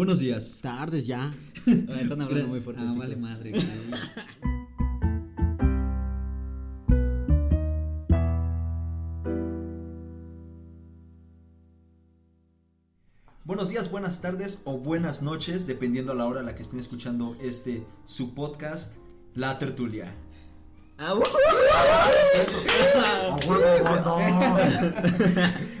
Buenos días. Tardes ya. Están hablando muy fuerte. Ah, chicos. vale madre. Buenos días, buenas tardes o buenas noches, dependiendo a la hora a la que estén escuchando este su podcast, La Tertulia. Ah, uh.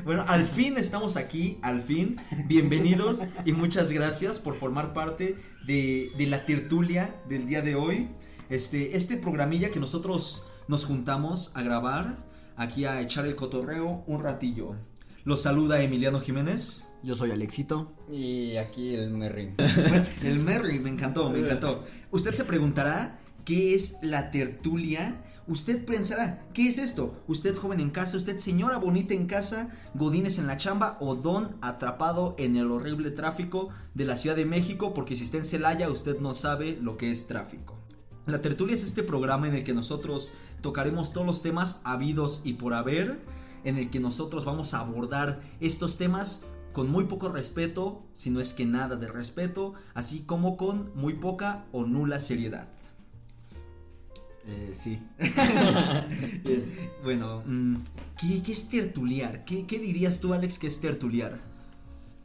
Bueno, al fin estamos aquí, al fin. Bienvenidos y muchas gracias por formar parte de, de la tertulia del día de hoy. Este, este programilla que nosotros nos juntamos a grabar, aquí a echar el cotorreo un ratillo. Los saluda Emiliano Jiménez. Yo soy Alexito. Y aquí el Merry. El Merry, me encantó, me encantó. Usted se preguntará qué es la tertulia. Usted pensará, ¿qué es esto? Usted joven en casa, usted señora bonita en casa, godines en la chamba o don atrapado en el horrible tráfico de la Ciudad de México, porque si está en Celaya usted no sabe lo que es tráfico. La tertulia es este programa en el que nosotros tocaremos todos los temas habidos y por haber, en el que nosotros vamos a abordar estos temas con muy poco respeto, si no es que nada de respeto, así como con muy poca o nula seriedad. Eh, sí. Bueno, mm, ¿qué, qué es tertuliar? ¿Qué, qué dirías tú, Alex, que es tertuliar?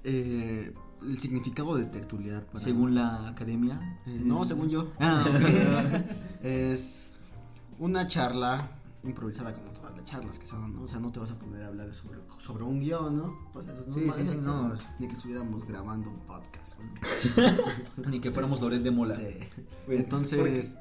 Eh, el significado de tertuliar. para- Según la academia. Eh, no, según yo. Ah, ok. es una charla improvisada como todas las charlas que son, ¿no? O sea, no te vas a poner a hablar sobre, sobre un guion, ¿no? Pues Sí, no sí, sí, no. Ni que estuviéramos grabando un podcast, ¿no? Ni que fuéramos Loret de Mola. Sí. Entonces,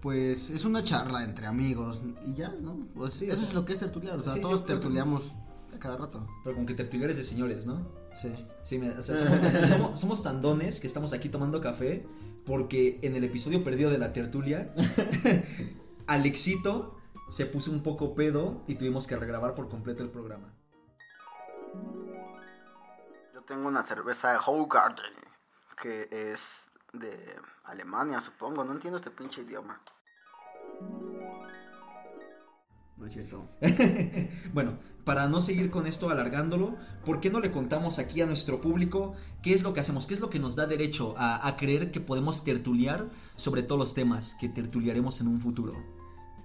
pues es una charla entre amigos y ya, ¿no? Pues Sí, eso sea, es lo que es tertuliar, o sea, sí, todos que- tertuliamos a cada rato. Pero como que tertuliar es de señores, ¿no? Sí. Sí, me- o sea, somos, tan, somos- somos tan dones que estamos aquí tomando café porque en el episodio perdido de la tertulia, Alexito se puso un poco pedo y tuvimos que regrabar por completo el programa. Yo tengo una cerveza Hoegaarden que es de Alemania, supongo. No entiendo este pinche idioma. No es cierto. Bueno, para no seguir con esto alargándolo, ¿por qué no le contamos aquí a nuestro público qué es lo que hacemos? ¿Qué es lo que nos da derecho a, creer que podemos tertuliar sobre todos los temas que tertuliaremos en un futuro?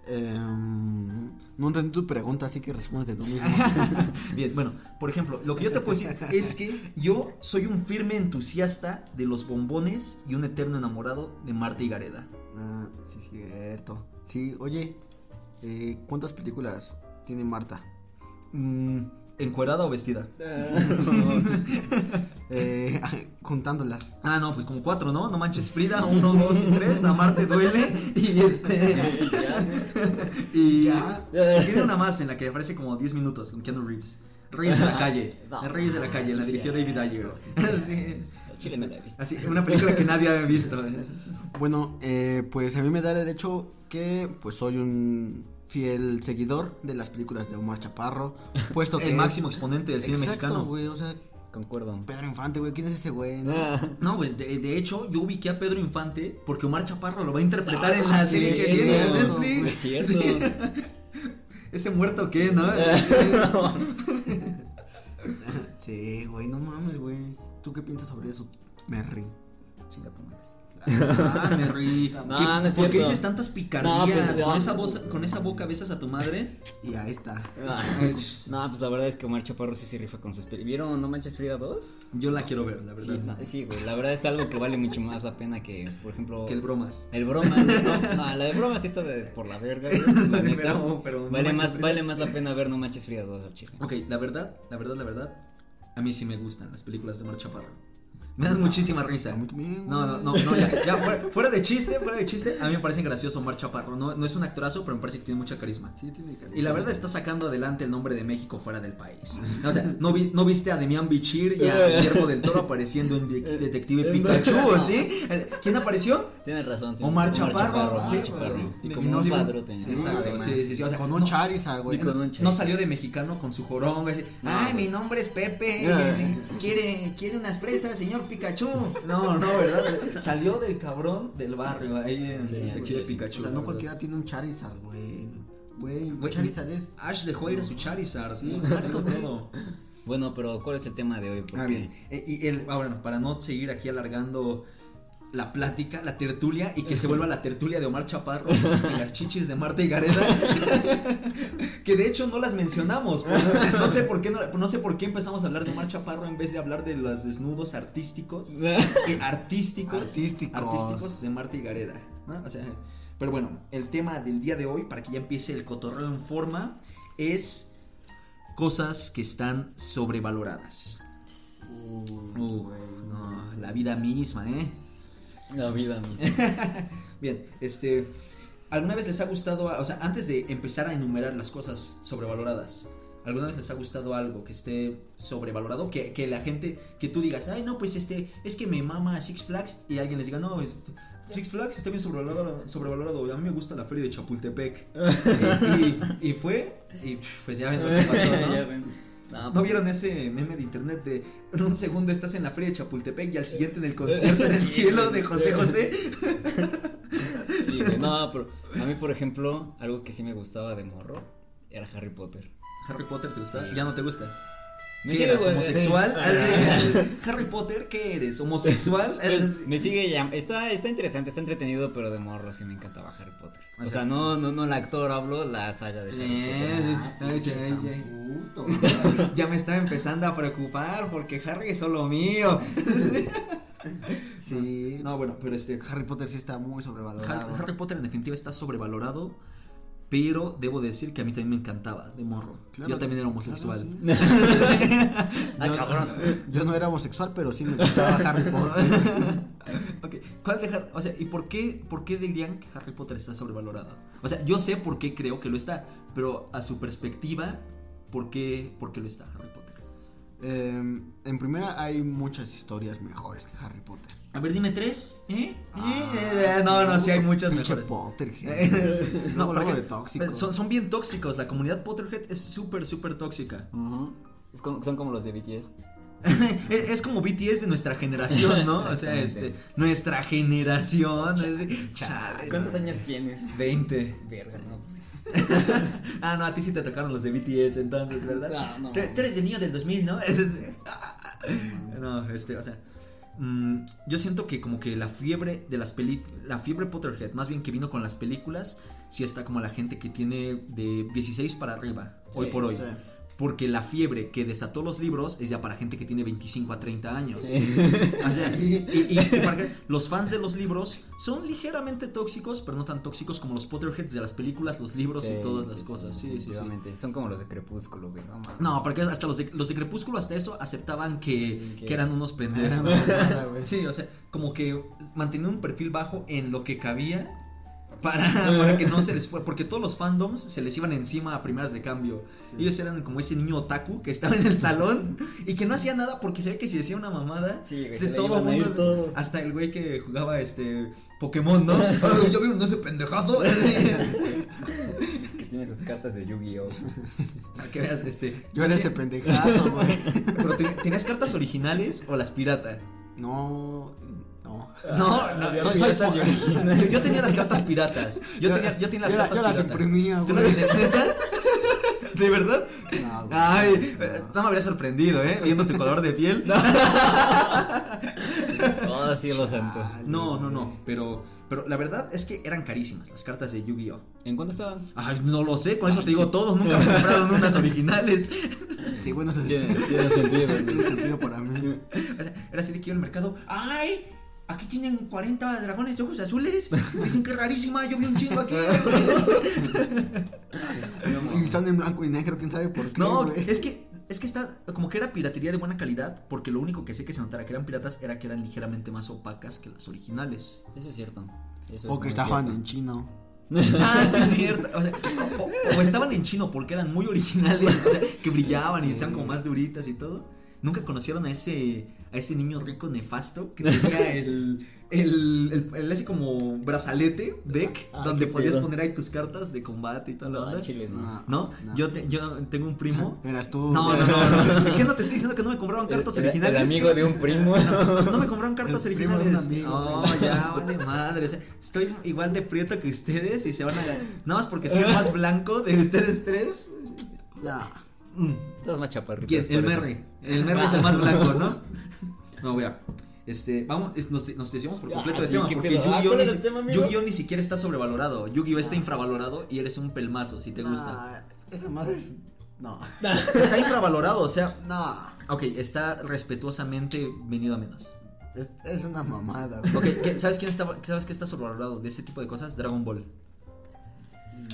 Em, no entendí tu pregunta, así que responde tú mismo. Bien, bueno, por ejemplo, lo que yo te puedo decir es que yo soy un firme entusiasta de los bombones y un eterno enamorado de Marta y Gareda. ah, sí, cierto. Sí, oye, eh, ¿cuántas películas tiene Marta? Mm, ¿Encuerada o vestida? Eh, juntándolas. Ah, no, pues como cuatro, ¿no? No manches Frida, uno, dos y tres, Amarte duele y este... y Ya. tiene una más en la que aparece como 10 minutos con Keanu Reeves. Reyes de la calle. No. Reyes de la calle, la dirigió David Ayer. Sí. Chile no la he visto. Así, una película que nadie había visto. Bueno, eh, pues a mí me da derecho que pues soy un fiel seguidor de las películas de Omar Chaparro, puesto que El máximo exponente del cine Exacto, mexicano. güey, o sea, Concuerdo. Pedro Infante, güey, ¿quién es ese güey? no? Ah. No, pues de, de hecho yo ubiqué a Pedro Infante porque Omar Chaparro lo va a interpretar Ah, en la sí, serie que viene de Netflix. es cierto. Sí. Ese muerto que, ¿no? Sí, güey, no mames, güey. ¿Tú qué piensas sobre eso, Merry? Chinga tu madre. Ah, me reí. No, ¿Qué- no es ¿Por qué dices tantas picardías? No, pues, con, esa voz, con esa boca besas a tu madre. Y ahí está. Ah, No, pues la verdad es que Omar Chaparro sí se rifa con sus películas. ¿Vieron No Manches Frida 2? Yo la quiero ver, la verdad. Sí, sí, güey. La verdad es algo que vale mucho más la pena que, por ejemplo. Que el bromas. El broma, no, no, la de broma sí está de, por la verga, güey, la neta. Pero- pero vale, más, Frida. vale más la pena ver No Manches Frida 2 al chile. Ok, la verdad, la verdad, la verdad. A mí sí me gustan las películas de Omar Chaparro. Me dan muchísima risa. A mí también, No, no, no, no, ya, ya, fuera, fuera de chiste, fuera de chiste. A mí me parece gracioso Omar Chaparro. No, no es un actorazo, pero me parece que tiene mucha carisma. Sí, tiene carisma. Y la verdad está sacando adelante el nombre de México fuera del país. O sea, no, vi- no viste a Demian Bichir y a Guillermo del Toro apareciendo en De- Detective Pikachu, ¿sí? Eh, ¿Quién apareció? Tienes razón. tienes- Omar Chaparro, Omar sí. Chaparro. Y Y como no un padrote. Exacto, además. sí, sí, sí, o sea, con un Charizard, güey. Y con un No salió de mexicano con su jorón, güey. así, Ay, mi nombre es Pepe. ¿Quiere, quiere unas fresas, señor Pikachu? No, no, ¿verdad? Salió del cabrón del barrio ahí en Sí, güey, sí. Pikachu. O sea, no verdad. cualquiera tiene un Charizard, güey. Güey, Charizard es. Ash dejó ir a su Charizard. Sí, ¿no? exacto, todo. Bueno, pero ¿cuál es el tema de hoy? Ah, bien. Eh, y el, ah, bueno, para no seguir aquí alargando la plática, la tertulia, y que se vuelva la tertulia de Omar Chaparro y las chichis de Marta y Gareda, que de hecho no las mencionamos. No sé por qué no, no sé por qué empezamos a hablar de Omar Chaparro en vez de hablar de los desnudos artísticos. eh, artísticos, Artísticos. artísticos de Marta y Gareda, ¿no? O sea, pero bueno, el tema del día de hoy, para que ya empiece el cotorreo en forma, es cosas que están sobrevaloradas. Uh, no, la vida misma, ¿eh? La vida misma. Bien, este, ¿alguna vez les ha gustado, o sea, antes de empezar a enumerar las cosas sobrevaloradas, ¿alguna vez les ha gustado algo que esté sobrevalorado? Que, que la gente, que tú digas, ay, no, pues este, es que me mama Six Flags y alguien les diga, no, es- Six Flags está bien sobrevalorado, sobrevalorado, a mí me gusta la feria de Chapultepec. y, y- y fue, y pues ya ven lo que pasó, ¿no? Ya ven. No, ¿No pues, vieron ese meme de internet de en un segundo estás en la feria de Chapultepec y al siguiente en el concierto en el cielo de José José? Sí, güey, no, pero a mí, por ejemplo, algo que sí me gustaba de morro era Harry Potter. Harry Potter te gusta? Sí. ¿Ya no te gusta? Me ¿Qué eres? ¿Homosexual? sí. Harry Potter, ¿qué eres? ¿Homosexual? Pues, me sigue llam- está, está interesante, está entretenido, pero de morro sí me encantaba Harry Potter. O O, sea- sea, no, no, no el actor, hablo la saga de Harry Eh, Potter. ay. Ya me estaba empezando a preocupar porque Harry es solo mío. Sí. No, bueno, pero este Harry Potter sí está muy sobrevalorado. Harry, Harry Potter en definitiva está sobrevalorado, pero debo decir que a mí también me encantaba de morro. Claro, Yo también era homosexual. claro, Ah, Yo, no era homosexual, pero sí me gustaba Harry Potter. Ok, ¿cuál de Har- o sea, ¿y por qué, por qué dirían que Harry Potter está sobrevalorado? O sea, yo sé por qué creo que lo está, pero a su perspectiva, ¿por qué, por qué lo está? Eh, en primera hay muchas historias mejores que Harry Potter. A ver, dime tres, ¿eh? Ah, Eh, no, no, sí hay muchas mejores. Potterhead. No, de tóxico. Son, son bien tóxicos, la comunidad Potterhead es súper, súper tóxica. Ujú. Es como- son como los de BTS. es, es como BTS de nuestra generación, ¿no? O sea, este, nuestra generación. chale, ¿Cuántos no. años tienes? 20. Verga, no, pues. Ah, no, a ti sí te tocaron los de BTS entonces, ¿verdad? No, no. Tú tú eres del niño del 2000, ¿no? No, este, o sea, mm, yo siento que como que la fiebre de las películas, la fiebre Potterhead, más bien que vino con las películas, sí está como la gente que tiene de 16 para arriba, hoy por hoy. sí. Porque la fiebre que desató los libros es ya para gente que tiene 25 a 30 años. Sí. O sea, y, y- y para que- los fans de los libros son ligeramente tóxicos, pero no tan tóxicos como los Potterheads de las películas, los libros y todas las sí, cosas. Sí, sí, sí. Son como los de Crepúsculo, güey. No, porque hasta los de, los de Crepúsculo, hasta eso, aceptaban que, eran unos pendejos. Sí, o sea, como que mantenían un perfil bajo en lo que cabía para, para que no se les fue. Porque todos los fandoms se les iban encima a primeras de cambio. Sí. Ellos eran como ese niño otaku que estaba en el salón y que no hacía nada porque sabía que si decía una mamada, Sí, güey, se todo mundo, todos. hasta el güey que jugaba este Pokémon, ¿no? "Ay, ¿Ya vieron ese pendejazo? Que tiene sus cartas de Yu-Gi-Oh! Para que veas, este. Yo era ese pendejazo, güey. Pero ¿ten- ¿tenías cartas originales o las pirata? No, no. No, no, soy- piratas soy- originales. yo, yo tenía las cartas piratas. Yo tenía, yo tenía las yo, la- cartas yo las piratas. imprimía, ¿Tú güey. las de verdad? No, güey. Ay, No. eh, no me habría sorprendido, ¿eh? Viendo tu color de piel. Oh, cielo santo. Ay, No, no, no. Pero, pero la verdad es que eran carísimas las cartas de Yu-Gi-Oh! ¿En cuánto estaban? Ay, no lo sé, con eso te digo todo. Nunca me compraron unas originales. Sí, bueno, eso sí. Tiene, tiene sentido, Tiene sentido para mí. O sea, era así de que iba al mercado. ¡Ay! Aquí tienen 40 dragones de ojos azules. Dicen que es rarísima. Yo vi un chingo aquí. Y están en blanco y negro, quién sabe por qué. No, es que es que está como que era piratería de buena calidad, porque lo único que sé que se notara que eran piratas era que eran ligeramente más opacas que las originales. Eso es cierto. Eso es O que estaban cierto. en chino. Ah, sí es cierto. O, sea, o- o estaban en chino porque eran muy originales, o sea, que brillaban y decían como más duritas y todo. Nunca conocieron a ese a ese niño rico nefasto que tenía el el, el, el ese como brazalete deck Ah, donde podías poner ahí tus cartas de combate y toda la No, onda. chile, no. ¿No? Yo, te- yo tengo un primo Eras tú. No, no, no, no. ¿Qué no te estoy diciendo que no me compraron cartas originales? El amigo de un primo. No, no me compraron cartas originales. amigo, No, ya, vale madre. o sea, estoy igual de prieto que ustedes y se van a. Nada más porque soy más blanco de ustedes tres. Ya. Mm. Estás más chaparrito. ¿Quién? es El. Merry. El Merry es el más blanco, ¿no? No, vea. Este, vamos, es- nos, nos desviamos por Ah, completo del sí, tema ¿qué porque? Ah, Yu-Gi-Oh! ¿cuál ni, era el si- tema, amigo? Yu-Gi-Oh! ni siquiera está sobrevalorado. Yu-Gi-Oh! está Ah. infravalorado y eres un pelmazo si te gusta. Nah, esa madre es. No. Está infravalorado, o sea. No. Ok, está respetuosamente venido a menos. Es, es una mamada, güey. Ok, ¿qué- ¿sabes quién está, sabes qué está sobrevalorado de ese tipo de cosas? Dragon Ball.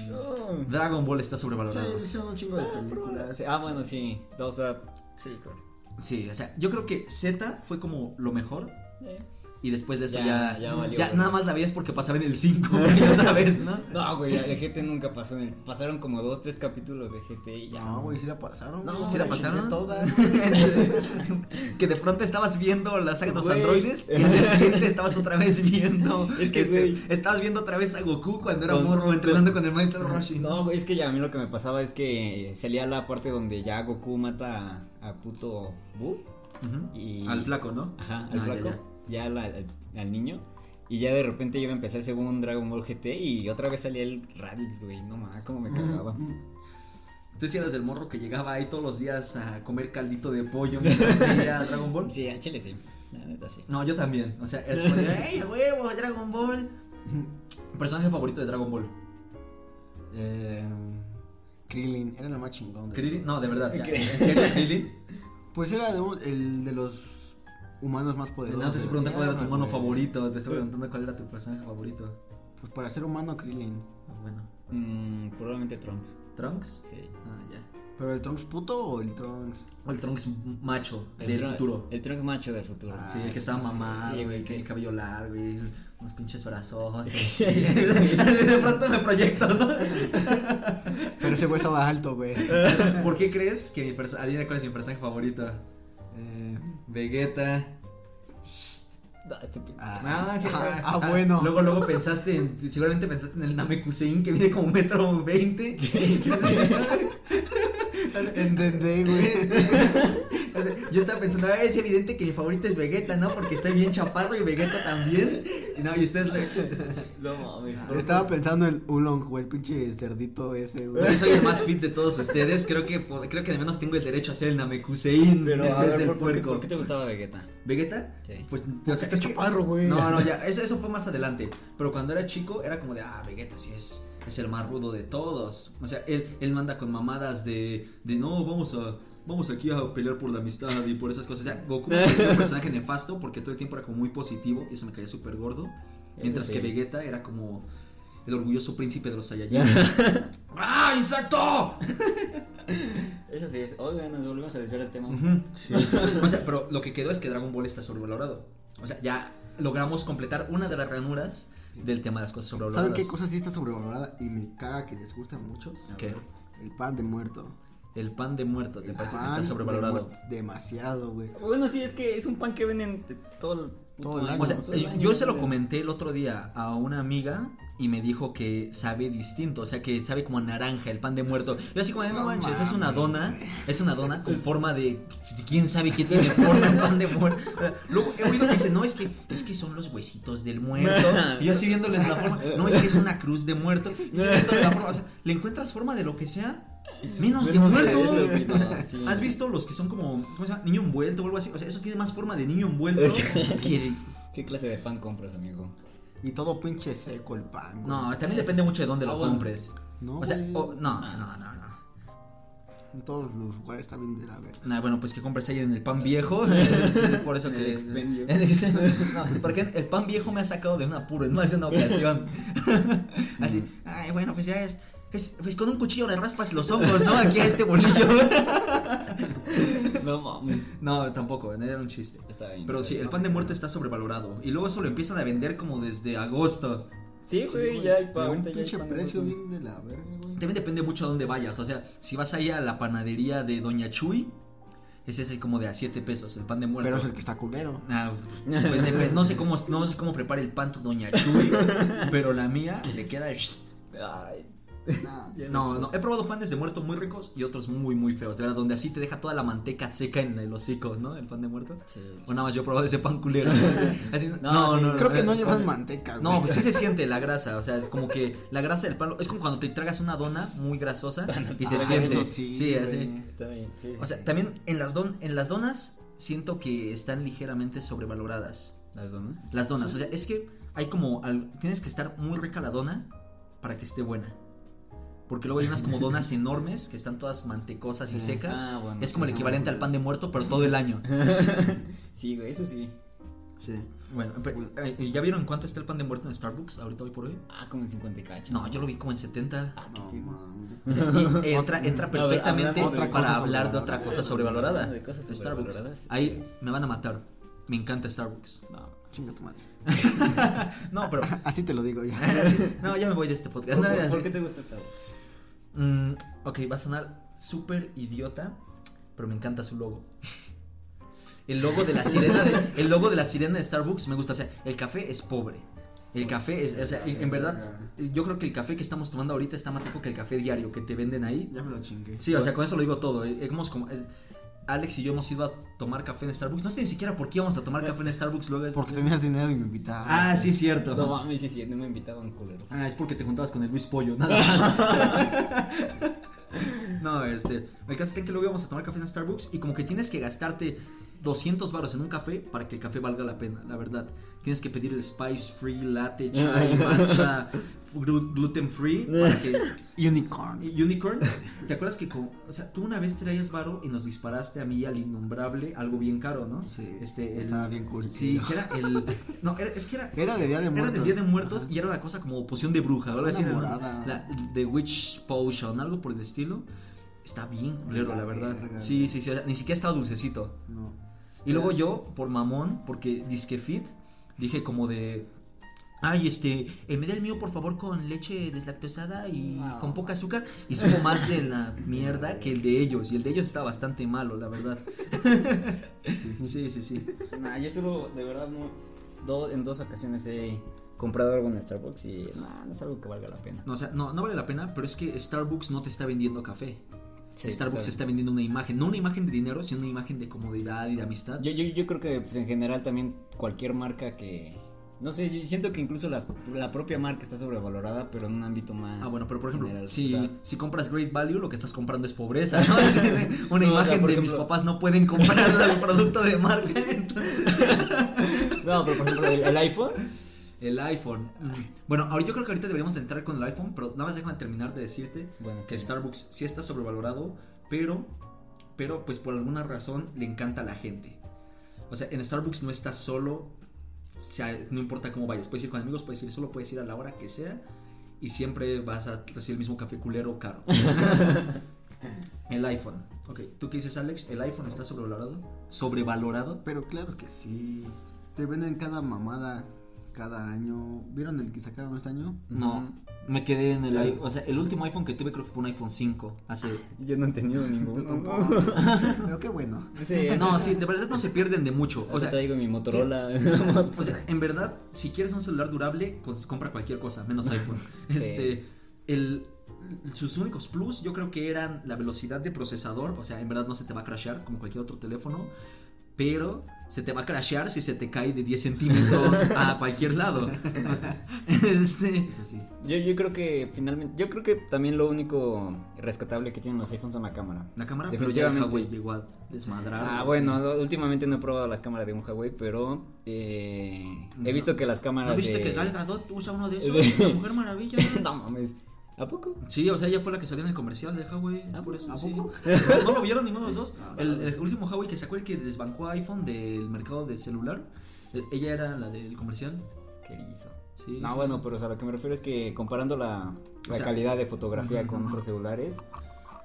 No. Dragon Ball está Sí, sobrevalorado. le hicieron un chingo de películas. Sí, Ah, bueno, sí. O sea, sí, claro. Sí, o sea, yo creo que Z fue como lo mejor. Eh. Y después de eso Ya, ya. ya valió, güey. nada más la veías porque pasaba en el 5 y otra vez, ¿no? No, güey, el GT nunca pasó. en el- Pasaron como dos, tres capítulos de GT y ya. No, güey, sí la pasaron. No, ¿Sí la pasaron? todas. que de pronto estabas viendo la saga de los androides y al día siguiente estabas otra vez viendo. Es que, este. Estabas viendo otra vez a Goku cuando era Con- morro entrenando con el maestro Roshi. No, güey, es que ya a mí lo que me pasaba es que salía la parte donde ya Goku mata a, a puto Buu. Y- Al flaco, ¿no? Ajá, al Ah, ya, flaco. Ya. La- al, al niño. Y ya de repente yo me empecé a según Dragon Ball GT y otra vez salía el Radix, güey. No mames, cómo me cagaba. ¿Tú sí eras del morro que llegaba ahí todos los días a comer caldito de pollo mientras veía Dragon Ball? Sí, a Chile sí. La neta sí. No, yo también. O sea, es como de, ¡Ey, huevo, Dragon Ball! Personaje favorito de Dragon Ball. Eh, Krillin, era el más chingón. de ¿Krillin? No, de verdad. ya. Krillin. ¿En serio, Krillin? Pues era de un- el de los humanos más poderosos. No te estoy preguntando cuál era tu humano güey. favorito. Te estoy preguntando cuál era tu personaje favorito. Pues para ser humano, Krillin. Ah, Bueno. Mm, probablemente Trunks. ¿Trunks? Sí. Ah, ya. ¿Pero el Trunks puto o el Trunks? O el Trunks macho El del futuro. El Trunks macho del futuro. Ah, Sí, el que estaba mamado, Sí, güey, güey, que el cabello largo, y unos pinches brazotes. Sí. De pronto me proyecto, ¿no? Pero ese güey estaba alto, güey. ¿Por qué crees que mi personaje, adivina cuál es mi personaje favorito? Eh, Vegeta. No, este pin- ah, qué- ah, ah, bueno. Luego, luego pensaste en, seguramente pensaste en el Namekusein que mide como un metro veinte. Entendé, güey. O sea, Yo estaba pensando, "Ah, es evidente que mi favorito es Vegeta, ¿no? Porque estoy bien chaparro y Vegeta también. Y no, y ustedes le... No mames. Yo estaba pensando en Ulong, güey, el pinche cerdito ese, güey. Yo soy el más fit de todos ustedes. Creo que creo que de menos tengo el derecho a hacer el Namekusein Pero a ver, del ¿por, por qué, puerco. por qué te gustaba Vegeta? ¿Vegeta? Sí. Pues, o sea, es chaparro, güey. No, no, ya, eso, eso fue más adelante. Pero cuando era chico, era como de, ah, Vegeta sí es, es el más rudo de todos. O sea, él, él manda con mamadas de, de, no, vamos a, vamos aquí a pelear por la amistad y por esas cosas. O sea, Goku me parecía un personaje nefasto porque todo el tiempo era como muy positivo y eso me caía súper gordo. Mientras sí. que Vegeta era como el orgulloso príncipe de los Saiyajin. ¡Ah, insecto! Eso sí es. Oigan, nos volvimos a desviar el tema. O sea, pero lo que quedó es que Dragon Ball está sobrevalorado. O sea, ya logramos completar una de las ranuras del tema de las cosas sobrevaloradas. ¿Saben qué cosa sí está sobrevalorada y me caga que les gusta a muchos? ¿Qué? El pan de muerto. El pan de muerto, ¿te parece que está sobrevalorado? Demasiado, güey. Bueno, sí, es que es un pan que venden de todo el, Todo el año, O sea, todo el año, yo se lo comenté el otro día a una amiga y me dijo que sabe distinto, o sea, que sabe como a naranja el pan de muerto. Yo así como de, no No manches, es una dona, es una dona con forma de, quién sabe qué tiene forma el pan de muerto. Luego he oído que dicen, no, es que, es que son los huesitos del muerto. Y yo así viéndoles la forma, no, es que es una cruz de muerto. Y yo la forma, o sea, ¿le encuentras forma de lo que sea? Menos Menos de muerto. eso, güey, no, sí. ¿Has visto los que son como, ¿cómo se llama? Niño envuelto o algo así? O sea, eso tiene más forma de niño envuelto que de... ¿Qué clase de pan compras, amigo? Y todo pinche seco el pan, güey. No, también depende mucho de dónde Ah, lo bueno. compres. No, O sea, güey. o- no, no, no, no. En todos los lugares está bien de la verga. Nah, bueno, pues que compres ahí en el pan viejo. es, es por eso que. el expendio. no, porque el pan viejo me ha sacado de un apuro en más de una ocasión. Así, ay, bueno, pues ya es. Es- pues con un cuchillo le raspas los hongos, ¿no? Aquí a este bolillo. No mames. no, tampoco, era un chiste. Está bien. Pero está sí, bien. el pan de muerto está sobrevalorado. Y luego eso lo empiezan a vender como desde agosto. Sí, Sí, güey, ya hay De pan. un pinche pan precio bien de la verga, güey. También depende mucho a dónde vayas. O sea, si vas ahí a la panadería de Doña Chuy, ese es el como de a 7 pesos, el pan de muerto. Pero es el que está culero. Ah, pues no sé cómo no sé cómo prepara el pan tu Doña Chuy, pero la mía le queda. Ay, No. No, he probado panes de muerto muy ricos y otros muy, muy feos, de verdad, donde así te deja toda la manteca seca en el hocico, ¿no? El pan de muerto. Sí, O nada más yo he probado ese pan culero. Así, no, No, no, sí, no, Creo que no eh, llevan manteca, güey. No, pues sí se siente la grasa, o sea, es como que la grasa del pan, es como cuando te tragas una dona muy grasosa y se Ah, siente. eso sí, sí, así. Bien, O sea, también en las, don en las donas siento que están ligeramente sobrevaloradas. ¿Las donas? Las donas, o sea, es que hay como. al- tienes que estar muy rica la dona para que esté buena. Porque luego hay unas como donas enormes que están todas mantecosas y Sí. secas. Ah, bueno, es como sí, el equivalente sí. al pan de muerto, pero todo el año. Sí, güey, eso sí. Sí. Bueno, pero, eh, ¿ya vieron cuánto está el pan de muerto en Starbucks ahorita hoy por hoy? Ah, como en 50 y cacho. No, yo lo vi como en 70. Ah, qué No, pedo. mames. O sea, y entra, entra No, a ver, perfectamente de para hablar de otra cosa sobrevalorada. De cosas Starbucks. sobrevaloradas. Ahí me van a matar. Me encanta Starbucks. No. Chinga tu madre. No, pero. Así te lo digo ya. No, ya me voy de este podcast. ¿Por, No, por- ya- por qué te gusta Starbucks? Mm, ok, va a sonar súper idiota, pero me encanta su logo. El logo de la sirena de, el logo de la sirena de Starbucks me gusta. O sea, el café es pobre. El café es, o sea, en, en verdad, yo creo que el café que estamos tomando ahorita está más rico que el café diario que te venden ahí. Ya me lo chingué. Sí, o sea, con eso lo digo todo. eh, hemos como, es- Alex y yo hemos ido a tomar café en Starbucks. No sé ni siquiera por qué íbamos a tomar café en Starbucks luego. Porque tenías dinero y me invitabas. Ah, sí, es cierto. No mames, sí, sí, no me invitaban, culero. Ah, es porque te juntabas con el Luis Pollo, nada más. no, este. El caso es que luego íbamos a tomar café en Starbucks y como que tienes que gastarte 200 baros en un café para que el café valga la pena, la verdad. Tienes que pedir el spice free, latte, chai, matcha, glu- gluten free para que Unicorn. Unicorn, ¿te acuerdas que como, o sea, tú una vez traías varo y nos disparaste a mí al innombrable algo bien caro, ¿no? Sí, este, el- estaba bien cool, Sí, que era el no, era, es que era Era de Día de era Muertos. del Día de Muertos Ajá. y era una cosa como poción de bruja, morada. La, de Witch Potion, algo por el estilo. Está bien culero, La la verdad. verga. Sí, sí, sí, o sea, ni siquiera estaba dulcecito. No. Y luego yo, por mamón, porque disque fit, dije como de. Ay, este, eh, me da el mío por favor con leche deslactosada y Ah. con poca azúcar. Y supo más de la mierda que el de ellos. Y el de ellos está bastante malo, la verdad. Sí, sí, sí. Nah, yo solo, de verdad, no, do- en dos ocasiones he comprado algo en Starbucks y nah, no es algo que valga la pena. No, o sea, no, no vale la pena, pero es que Starbucks no te está vendiendo café. Sí, Starbucks está vendiendo una imagen, no una imagen de dinero, sino una imagen de comodidad y de amistad. Yo, yo, yo creo que pues, en general también cualquier marca que... No sé, yo siento que incluso las- la propia marca está sobrevalorada, pero en un ámbito más... Ah, bueno, pero por ejemplo, general, si, o sea, si compras Great Value, lo que estás comprando es pobreza, ¿no? Es una No, o sea, imagen de mis papás no pueden comprar el producto de marca. entonces- No, pero por ejemplo, el, el iPhone... El iPhone. Bueno, ahora yo creo que ahorita deberíamos de entrar con el iPhone, pero nada más déjame terminar de decirte Bueno, que bien. Starbucks sí está sobrevalorado, pero, pero pues por alguna razón le encanta a la gente. O sea, en Starbucks no estás solo, o sea, no importa cómo vayas, puedes ir con amigos, puedes ir solo, puedes ir a la hora que sea y siempre vas a recibir el mismo café culero caro. el iPhone. Ok, ¿tú qué dices, Alex? ¿El iPhone está sobrevalorado? ¿Sobrevalorado? Pero claro que sí. Te venden cada mamada cada año. ¿Vieron el que sacaron este año? No, me quedé en el iPhone. O sea, el último iPhone que tuve creo que fue un iPhone 5. Hace. Yo no he tenido ninguno. Pero qué bueno. Sí, No, sí, de verdad no se pierden de mucho. O sea, traigo mi Motorola. o sea, en verdad, si quieres un celular durable, compra cualquier cosa, menos iPhone. Sí. Este, el, sus únicos plus, yo creo que eran la velocidad de procesador. O sea, en verdad no se te va a crashear como cualquier otro teléfono. Pero se te va a crashear si se te cae de 10 centímetros a cualquier lado. Este, sí. Yo, yo creo que finalmente, yo creo que también lo único rescatable que tienen los iPhones son la cámara. la cámara, pero ya el Definitivamente. Huawei llegó a desmadrar. Ah, sí. bueno, lo- últimamente no he probado la cámara de un Huawei, pero eh, he visto que las cámaras ¿No viste de... que Gal Gadot usa uno de esos? de- La Mujer Maravilla. no mames, ¿a poco? Sí, o sea, ella fue la que salió en el comercial de Huawei. ¿A por eso, ¿A sí. poco? ¿No, no lo vieron ninguno de los dos? El, último Huawei que sacó el que desbancó a iPhone del mercado de celular. eh, Ella era la del comercial. ¿Qué hizo? Sí, No, sí, bueno, sí. pero o sea, lo que me refiero es que comparando la, la O sea, calidad de fotografía con otros celulares,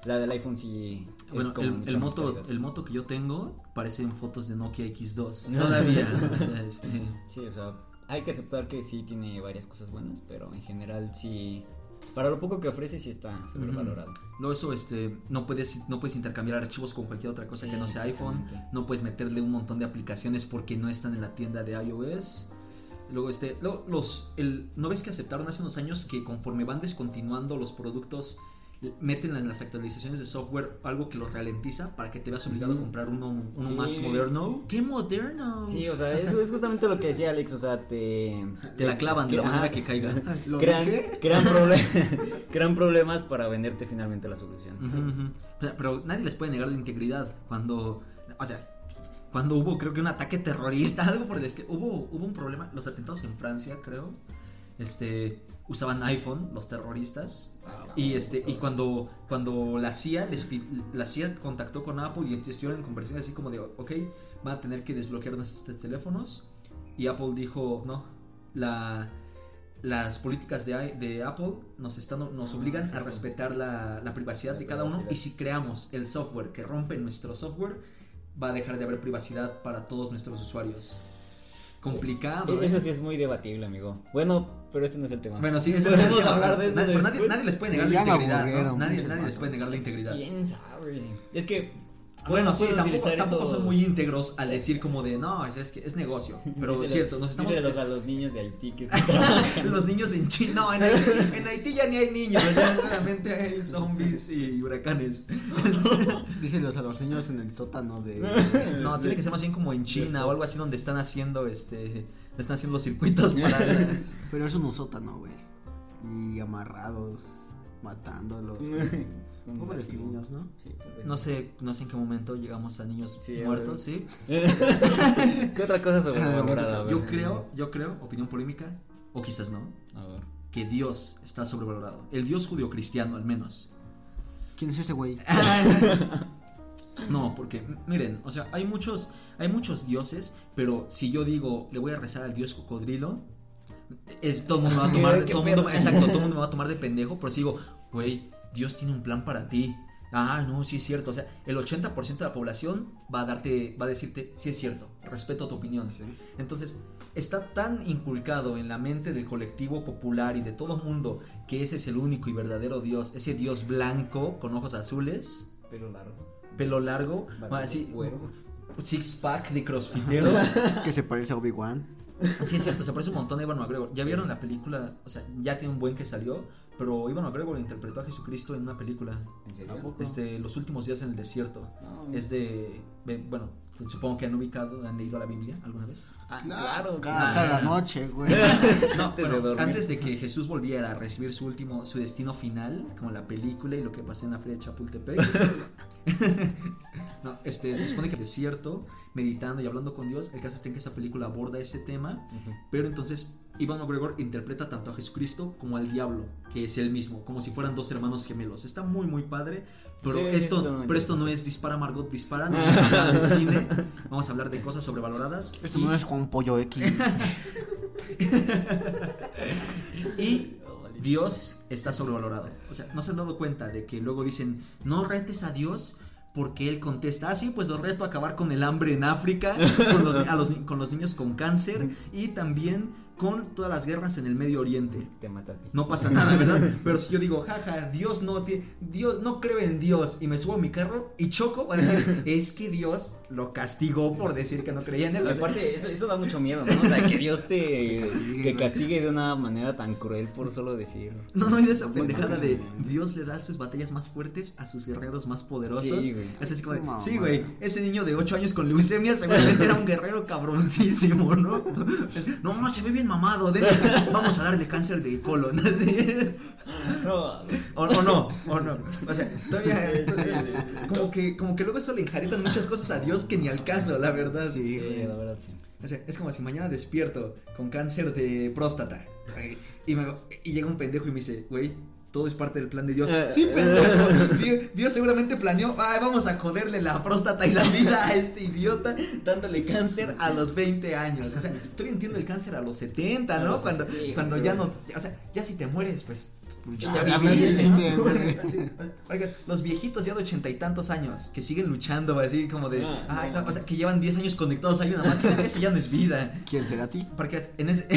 la del iPhone sí es Bueno, como el, el moto, calidad. el moto que yo tengo parecen fotos de Nokia X2. Todavía. o sea, este, Sí, o sea, hay que aceptar que sí tiene varias cosas buenas, pero en general sí... Para lo poco que ofrece sí está sobrevalorado. Luego eso, este, no puedes, no puedes intercambiar archivos con cualquier otra cosa Sí, que no sea iPhone. No puedes meterle un montón de aplicaciones porque no están en la tienda de iOS. Luego, este, luego los, el, ¿no ves que aceptaron hace unos años que conforme van descontinuando los productos, meten en las actualizaciones de software algo que los ralentiza para que te veas obligado a comprar uno, uno Sí. más moderno? ¡Qué moderno! Sí, o sea, eso es justamente lo que decía Alex, o sea, te... Te la clavan de la manera que caiga. Lo crean, dije. crean, proble- crean problemas para venderte finalmente la solución. Pero nadie les puede negar la integridad cuando, o sea, cuando hubo creo que un ataque terrorista, algo por el estilo, hubo, hubo un problema, los atentados en Francia creo, este, usaban iPhone los terroristas y este y cuando cuando la CIA les la CIA contactó con Apple y estuvieron en conversación así como de, ok, van a tener que desbloquear nuestros teléfonos y Apple dijo no, la las políticas de, de Apple nos, están, nos obligan a respetar la, la privacidad de cada uno y si creamos el software que rompe nuestro software, va a dejar de haber privacidad para todos nuestros usuarios. Complicado. E- ¿eh? Eso sí es muy debatible, amigo. Bueno, pero este no es el tema. Bueno, sí, eso Podemos hablar de eso Nadie, pero nadie, les puede negar la integridad, Nadie, nadie les puede negar la integridad. ¿Quién sabe? Es que... Bueno, no sí, tampoco, utilizar tampoco esos- son muy íntegros al decir como de, no, es, es que es negocio. Pero es cierto, nos estamos... díselos a los niños de Haití que están. Los niños en China, no, en Haití, en Haití ya ni hay niños, ya solamente hay zombies y huracanes. Díselos a los niños en el sótano de. No, tiene que ser más bien como en China o algo así donde están haciendo este están haciendo circuitos para Pero es un sótano, güey. Y amarrados, matándolos. Un Pobres látigo. niños, ¿no? Sí, no sé, no sé en qué momento llegamos a niños Sí, muertos, sí. ¿Qué otra cosa sobrevalorada? A Yo creo, yo creo, opinión polémica o quizás no, A ver. que Dios está sobrevalorado. El Dios judio-cristiano al menos. ¿Quién es ese güey? No, porque miren, o sea, hay muchos hay muchos dioses, pero si yo digo le voy a rezar al dios cocodrilo, es, todo el mundo me va a tomar, ¿Qué todo mundo, exacto, todo mundo me va a tomar de pendejo, pero si digo, güey, Dios tiene un plan para ti. Ah, no, sí es cierto, o sea, el 80% de la población va a darte va a decirte, sí es cierto, respeto tu opinión. Entonces, está tan inculcado en la mente del colectivo popular y de todo mundo que ese es el único y verdadero Dios, ese Dios blanco con ojos azules, Pelo largo. pelo largo, barba, así, six pack de crossfitero. que se parece a Obi-Wan. sí, es cierto, se parece un montón a Ivan McGregor. ¿Ya vieron la película? O sea, ya tiene un buen que salió, pero Ivan McGregor interpretó a Jesucristo en una película, ¿En serio? Este, Los últimos días en el desierto. No, Es de, bueno, supongo que han ubicado, han leído la Biblia alguna vez. Ah, claro. Cada, cada no. noche, güey. No, Antes de bueno, dormir. antes de que Jesús volviera a recibir su último, su destino final, como la película y lo que pasó en la feria de Chapultepec. no, este, se supone que desierto, meditando y hablando con Dios. El caso está en que esa película aborda ese tema, Ujú. pero entonces Ivan McGregor interpreta tanto a Jesucristo como al diablo, que es él mismo, como si fueran dos hermanos gemelos. Está muy, muy padre, pero, Sí, esto, pero esto no es dispara Margot, dispara, no vamos a hablar de cine, vamos a hablar de cosas sobrevaloradas. Esto y- no es Juan Pollo X. Y Dios está sobrevalorado. O sea, no se han dado cuenta de que luego dicen, no retes a Dios porque Él contesta, ah, sí, pues lo reto a acabar con el hambre en África, con los, a los ni- con los niños con cáncer y también con todas las guerras en el Medio Oriente. Te mata a ti. No pasa nada, ¿verdad? Pero si yo digo, jaja, Dios no tiene, Dios no creo en Dios y me subo a mi carro y choco, van a decir, es que Dios lo castigó por decir que no creía en él. Aparte, eso, eso da mucho miedo, ¿no? O sea, que Dios te castigue, que güey. castigue de una manera tan cruel por solo decir. No, no, es esa Muy pendejada de. Dios le da sus batallas más fuertes a sus guerreros más poderosos. Sí, güey. Es así como de, sí, güey, ese niño de 8 años con leucemia seguramente era un guerrero cabroncísimo, ¿no? No, no, se ve bien mamado, denle- vamos a darle cáncer de colon. No, o, o no, o no. O sea, todavía como que, como que luego eso le enjaretan muchas cosas a Dios que ni al caso, la verdad. Sí, sí, la verdad sí. O sea, es como si mañana despierto con cáncer de próstata y, me- y llega un pendejo y me dice, güey, todo es parte del plan de Dios. Eh, Sí, pendejo. Dios, Dios seguramente planeó, ay, vamos a joderle la próstata y la vida a este idiota dándole cáncer a los 20 años. O sea, todavía entiendo el cáncer a los 70, A ¿no? Cuando, 60, sí, cuando ya no, o sea, ya si te mueres, Pues Ya, ya, viviste, los viejitos ya de ochenta y tantos años que siguen luchando, así como de, ay, no no, o sea, que llevan 10 años conectados ahí a una máquina, eso ya no es vida. ¿Quién será ti? Porque en ese,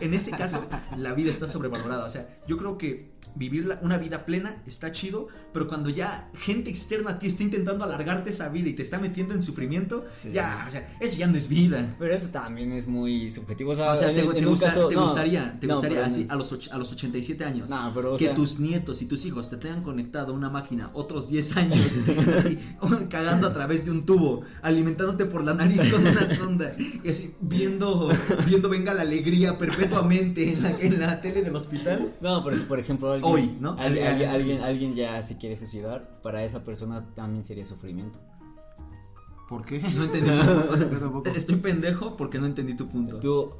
en ese caso, la vida está sobrevalorada. O sea, yo creo que vivir la- una vida plena está chido, pero cuando ya gente externa a ti está intentando alargarte esa vida y te está metiendo en sufrimiento, Sí. ya, o sea, eso ya no es vida. Pero eso también es muy subjetivo. O sea, O sea, en- te, en te gusta- caso- te no, gustaría, te no, gustaría así a los, a los 87 años. No, pero, que sea- tus nietos y tus hijos te tengan conectado a una máquina otros 10 años, así, cagando a través de un tubo, alimentándote por la nariz con una sonda, y así, viendo, viendo Venga la Alegría perpetuamente en la, en la tele del hospital. No, pero si por ejemplo alguien, Hoy, ¿no? al- Ah, alguien, ah. alguien, alguien ya se quiere suicidar, para esa persona también sería sufrimiento. ¿Por qué? No entendí tu punto. O sea, estoy pendejo porque no entendí tu punto. Tú,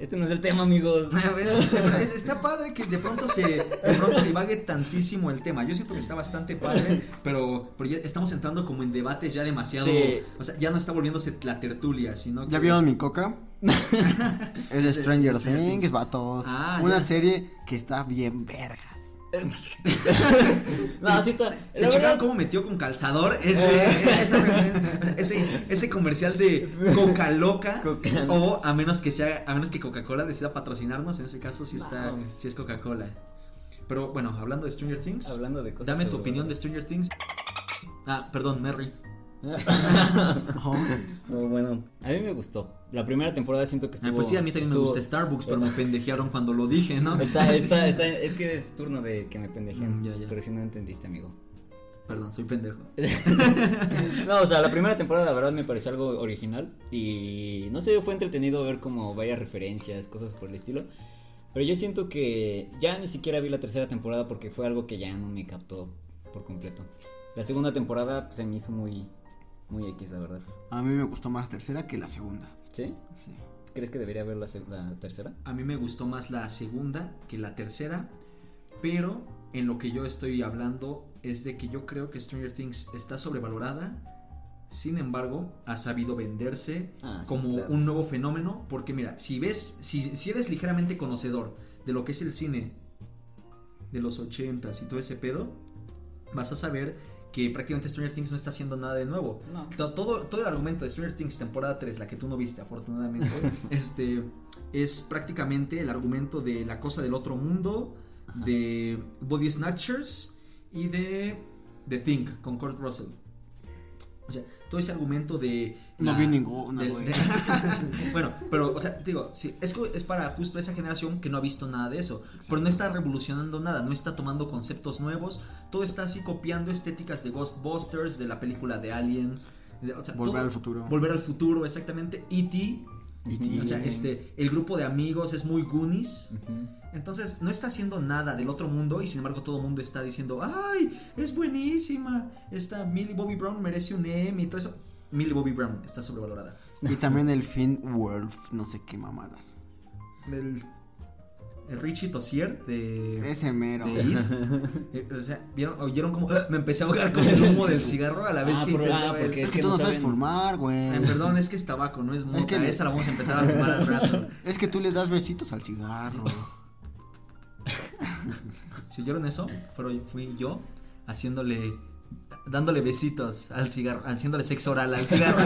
este no es el tema, amigos. A ver, pero es- está padre que de pronto se de pronto divague tantísimo el tema. Yo siento que está bastante padre, pero, pero ya estamos entrando como en debates ya demasiado. Sí. O sea, ya no está volviéndose la tertulia, sino que. ¿Ya vieron mi coca? de- Stranger Things, vatos. Ah, Una ya. serie que está bien vergas. no, sí está. ¿Se verdad- cómo metió con calzador ese, esa- ese, ese comercial de Coca Loca? Coca- O a menos que sea, a menos que Coca-Cola decida patrocinarnos, en ese caso sí está, No. sí es Coca-Cola. Pero bueno, hablando de Stranger Things, Hablando de cosas. dame tu opinión de Stranger Things. Ah, perdón, Merry. Bueno, a mí me gustó. La primera temporada siento que Ah, estuvo. pues sí, a mí también estuvo- me gusta Starbucks, pero me pendejearon cuando lo dije, ¿no? Está, está, está, es que es turno de que me pendejen. Mm, ya, ya. Pero si no entendiste, amigo. Perdón, soy pendejo. No, o sea, la primera temporada la verdad me pareció algo original y no sé, fue entretenido ver como varias referencias, cosas por el estilo. Pero yo siento que ya ni siquiera vi la tercera temporada porque fue algo que ya no me captó por completo. La segunda temporada pues, se me hizo muy muy X, la verdad. A mí me gustó más la tercera que la segunda. ¿Sí? Sí. ¿Crees que debería ver la, tercera? A mí me gustó más la segunda que la tercera, pero en lo que yo estoy hablando es de que yo creo que Stranger Things está sobrevalorada. Sin embargo, ha sabido venderse Ah, sí, como claro. un nuevo fenómeno. Porque mira, si ves, si, si eres ligeramente conocedor de lo que es el cine de los 80s y todo ese pedo, vas a saber que prácticamente Stranger Things no está haciendo nada de nuevo. No. Todo, todo el argumento de Stranger Things temporada 3, la que tú no viste afortunadamente, este, es prácticamente el argumento de La Cosa del Otro Mundo, Ajá. de Body Snatchers y de The Think con Kurt Russell. O sea, todo ese argumento de... No vi ninguna, güey. bueno, pero, o sea, digo, sí, es, es para justo esa generación que no ha visto nada de eso. Pero no está revolucionando nada, no está tomando conceptos nuevos. Todo está así copiando estéticas de Ghostbusters, de la película de Alien. de- o sea, Volver todo- al futuro. Volver al futuro, exactamente. E.T. O sea, este, el grupo de amigos es muy Goonies. Entonces, no está haciendo nada del otro mundo y sin embargo todo el mundo está diciendo, ¡ay! Es buenísima. Esta Millie Bobby Brown merece un Emmy y todo eso. Millie Bobby Brown está sobrevalorada. Y también el Finn Wolf, no sé qué mamadas. El Richie Tossier de... Ese mero. de It. Eh, o sea, ¿vieron, oyeron como me empecé a ahogar con el humo del cigarro a la vez Ah, que ah, intentaba porque? Es Es que que tú no no sabes fumar, güey. Perdón, es que es tabaco, no es mota. que le- Esa la vamos a empezar a fumar al rato. Es que tú le das besitos al cigarro. Si oyeron eso, pero fui yo haciéndole, dándole besitos al cigarro, haciéndole sexo oral al cigarro.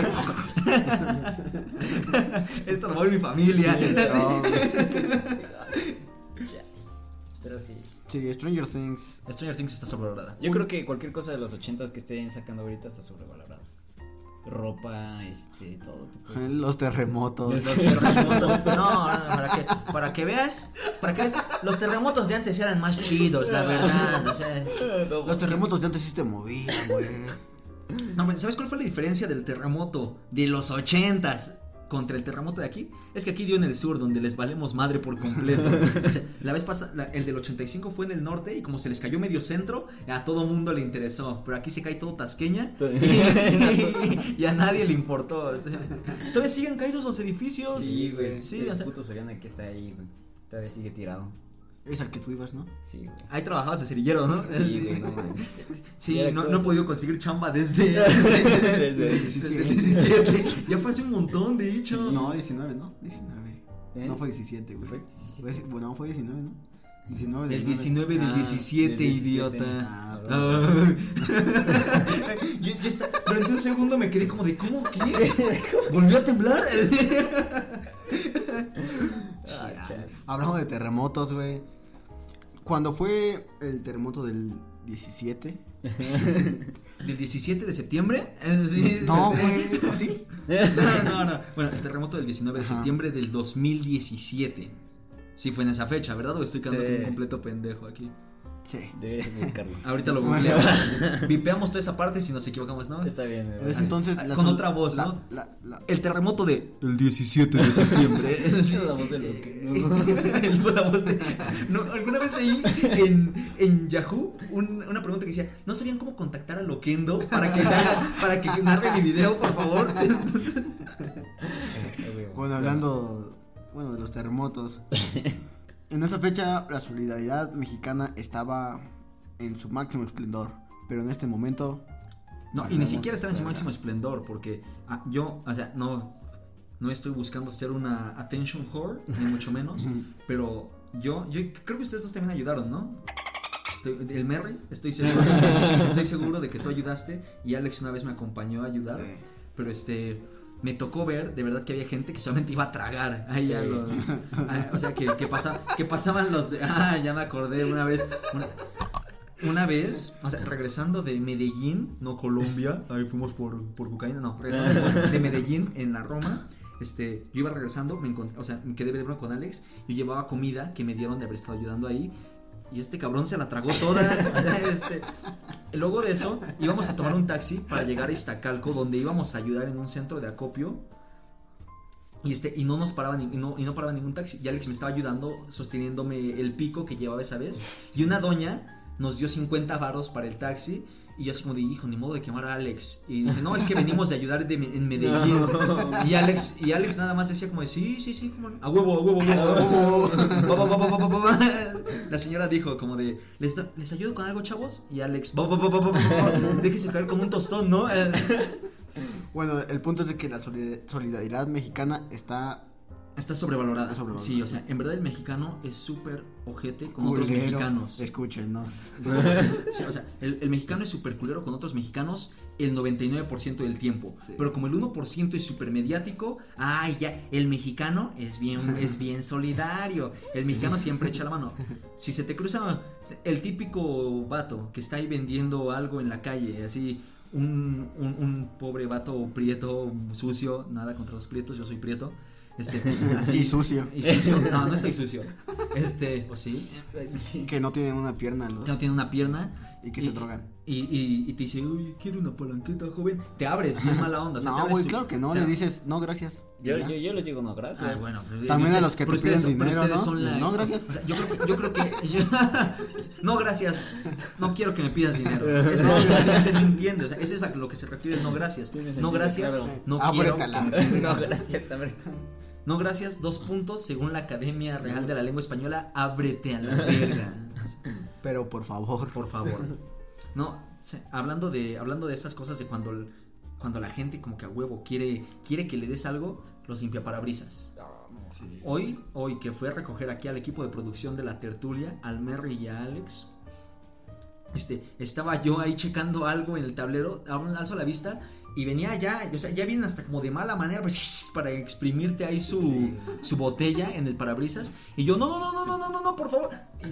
Esto lo mueve mi familia. No, güey. Ya. Pero sí. Sí, Stranger Things. Stranger Things está sobrevalorada. Yo creo que cualquier cosa de los ochentas que estén sacando ahorita está sobrevalorado. Ropa, este, todo tipo de- Los terremotos. Los terremotos. No, no, para que, para que veas, para que veas, los terremotos de antes eran más chidos, la verdad. o sea, Los terremotos de antes sí te movían, güey. No, pero ¿sabes cuál fue la diferencia del terremoto de los ochentas contra el terremoto de aquí? Es que aquí dio en el sur, donde les valemos madre por completo. O sea, la vez pasada, el del 85 fue en el norte y como se les cayó medio centro, a todo mundo le interesó. Pero aquí se cae todo tasqueña y, y a nadie le importó. o sea, todavía siguen caídos los edificios. Sí, güey. Sí, el o sea, puto Soriana que está ahí, güey. Todavía sigue tirado. Es al que tú ibas, ¿no? Sí, güey. ahí trabajabas de cerillero, ¿no? Sí, güey, no manches. Sí, no, no he podido conseguir chamba desde, Desde desde el 17. Ya fue hace un montón, de hecho. No, 19, ¿no? 19. ¿Eh? No fue 17, güey. Fue Fue- Bueno, fue 19, ¿no? 19 El 19 del Ah, 17, del 17. idiota. Ah, yo, yo esta- durante un segundo me quedé como de, ¿cómo? ¿Qué? ¿Volvió a temblar? Hablando de terremotos, güey. Cuando fue el terremoto del 17. ¿Del 17 de septiembre? Sí. No, güey. ¿o sí? No, no, no. Bueno, el terremoto del 19 de septiembre del 2017. Sí, fue en esa fecha, ¿verdad? ¿O estoy quedando Sí. como un completo pendejo aquí? Sí. Deberías buscarlo. Ahorita lo googleamos. Vipeamos toda esa parte si nos equivocamos, ¿no? Está bien. En ese entonces. ah, la con otra voz, la- ¿no? la- la- El terremoto de el 17 de septiembre. Sí. la voz de lo que. El- la voz de- no, alguna vez leí en, en Yahoo un- una pregunta que decía, ¿no sabían cómo contactar a Loquendo para que haga- para que narre mi video, por favor? Bueno, hablando. Bueno, de los terremotos. En esa fecha, la solidaridad mexicana estaba en su máximo esplendor. Pero en este momento. No, y ni siquiera estaba en su máximo esplendor, porque ah, yo, o sea, no, no estoy buscando ser una attention whore, ni mucho menos, pero yo, yo creo que ustedes dos también ayudaron, ¿no? Estoy- El Merry, estoy seguro, estoy seguro de que tú ayudaste y Alex una vez me acompañó a ayudar, Sí. pero este, me tocó ver de verdad que había gente que solamente iba a tragar, ahí a los, a- o sea, que, que, pasa- que pasaban los de, ah, ya me acordé una vez, una, una vez, o sea, regresando de Medellín, no Colombia, ahí fuimos por, por cocaína, no, regresando de Medellín en la Roma, este, yo iba regresando, me encont- o sea, me quedé de con Alex, yo llevaba comida que me dieron de haber estado ayudando ahí, y este cabrón se la tragó toda, este, luego de eso, íbamos a tomar un taxi para llegar a Iztacalco, donde íbamos a ayudar en un centro de acopio, y, este, y no nos paraba ni- y no, y no paraba ningún taxi. Y Alex me estaba ayudando sosteniéndome el pico que llevaba esa vez. Y una doña nos dio 50 varos para el taxi. Y yo así como de, hijo, ni modo de quemar a Alex. Y dije, no, es que venimos de ayudar de, en Medellín. Y Alex, y Alex nada más decía como de, sí, sí, sí, como, a huevo, a huevo, a huevo, a huevo. La señora dijo como de, ¿les, ¿les ayudo con algo, chavos? Y Alex, déjese caer como un tostón, ¿no? Eh, Bueno, el punto es de que la solid- solidaridad mexicana está. Está sobrevalorada. Está sobrevalorada. Sí, o sea, en verdad el mexicano es súper ojete con otros culero. mexicanos. Escúchenos. Sí, o sea, el, el mexicano es súper culero con otros mexicanos el 99% del tiempo. Sí. Pero como el 1% es súper mediático, ay, ya, el mexicano es bien, es bien solidario. El mexicano siempre echa la mano. Si se te cruza el típico vato que está ahí vendiendo algo en la calle, así. Un, un, un pobre vato prieto, sucio, nada contra los prietos, yo soy prieto. Este, así, Y sucio. Y sucio. No, no estoy sucio. Este, ¿o sí? Que no tienen una pierna, ¿no? Que no tiene una pierna. Y que se drogan. Y, y, y te dice, uy, quiero una palanqueta, joven. Te abres, bien mala onda. o sea, No, güey, claro que no. te- Le dices, no, gracias. Yo, yo, yo les digo no, gracias. Ah, bueno, pues, También a los que te ustedes piden dinero, ¿no? son la- No, gracias. O sea, yo creo, que- yo creo que. yo- no, gracias. No quiero que me pidas dinero. Eso la gente no entiende. O sea, eso es a lo que se refiere, no gracias. No gracias. claro. No quiero. no, gracias, hombre. No gracias, dos puntos. Según la Academia Real de la Lengua Española, ábrete a la verga. Pero por favor. Por favor. No, hablando de, hablando de esas cosas de cuando, cuando la gente como que a huevo quiere, quiere que le des algo, los limpia parabrisas. Sí. Hoy, hoy que fui a recoger aquí al equipo de producción de la tertulia, al Merry y a Alex, este, estaba yo ahí checando algo en el tablero, aún alzo la vista y venía ya, o sea, ya vienen hasta como de mala manera pues, para exprimirte ahí su, Sí. su botella en el parabrisas y yo, no, no, no, no, no, no, no, no, por favor. Y,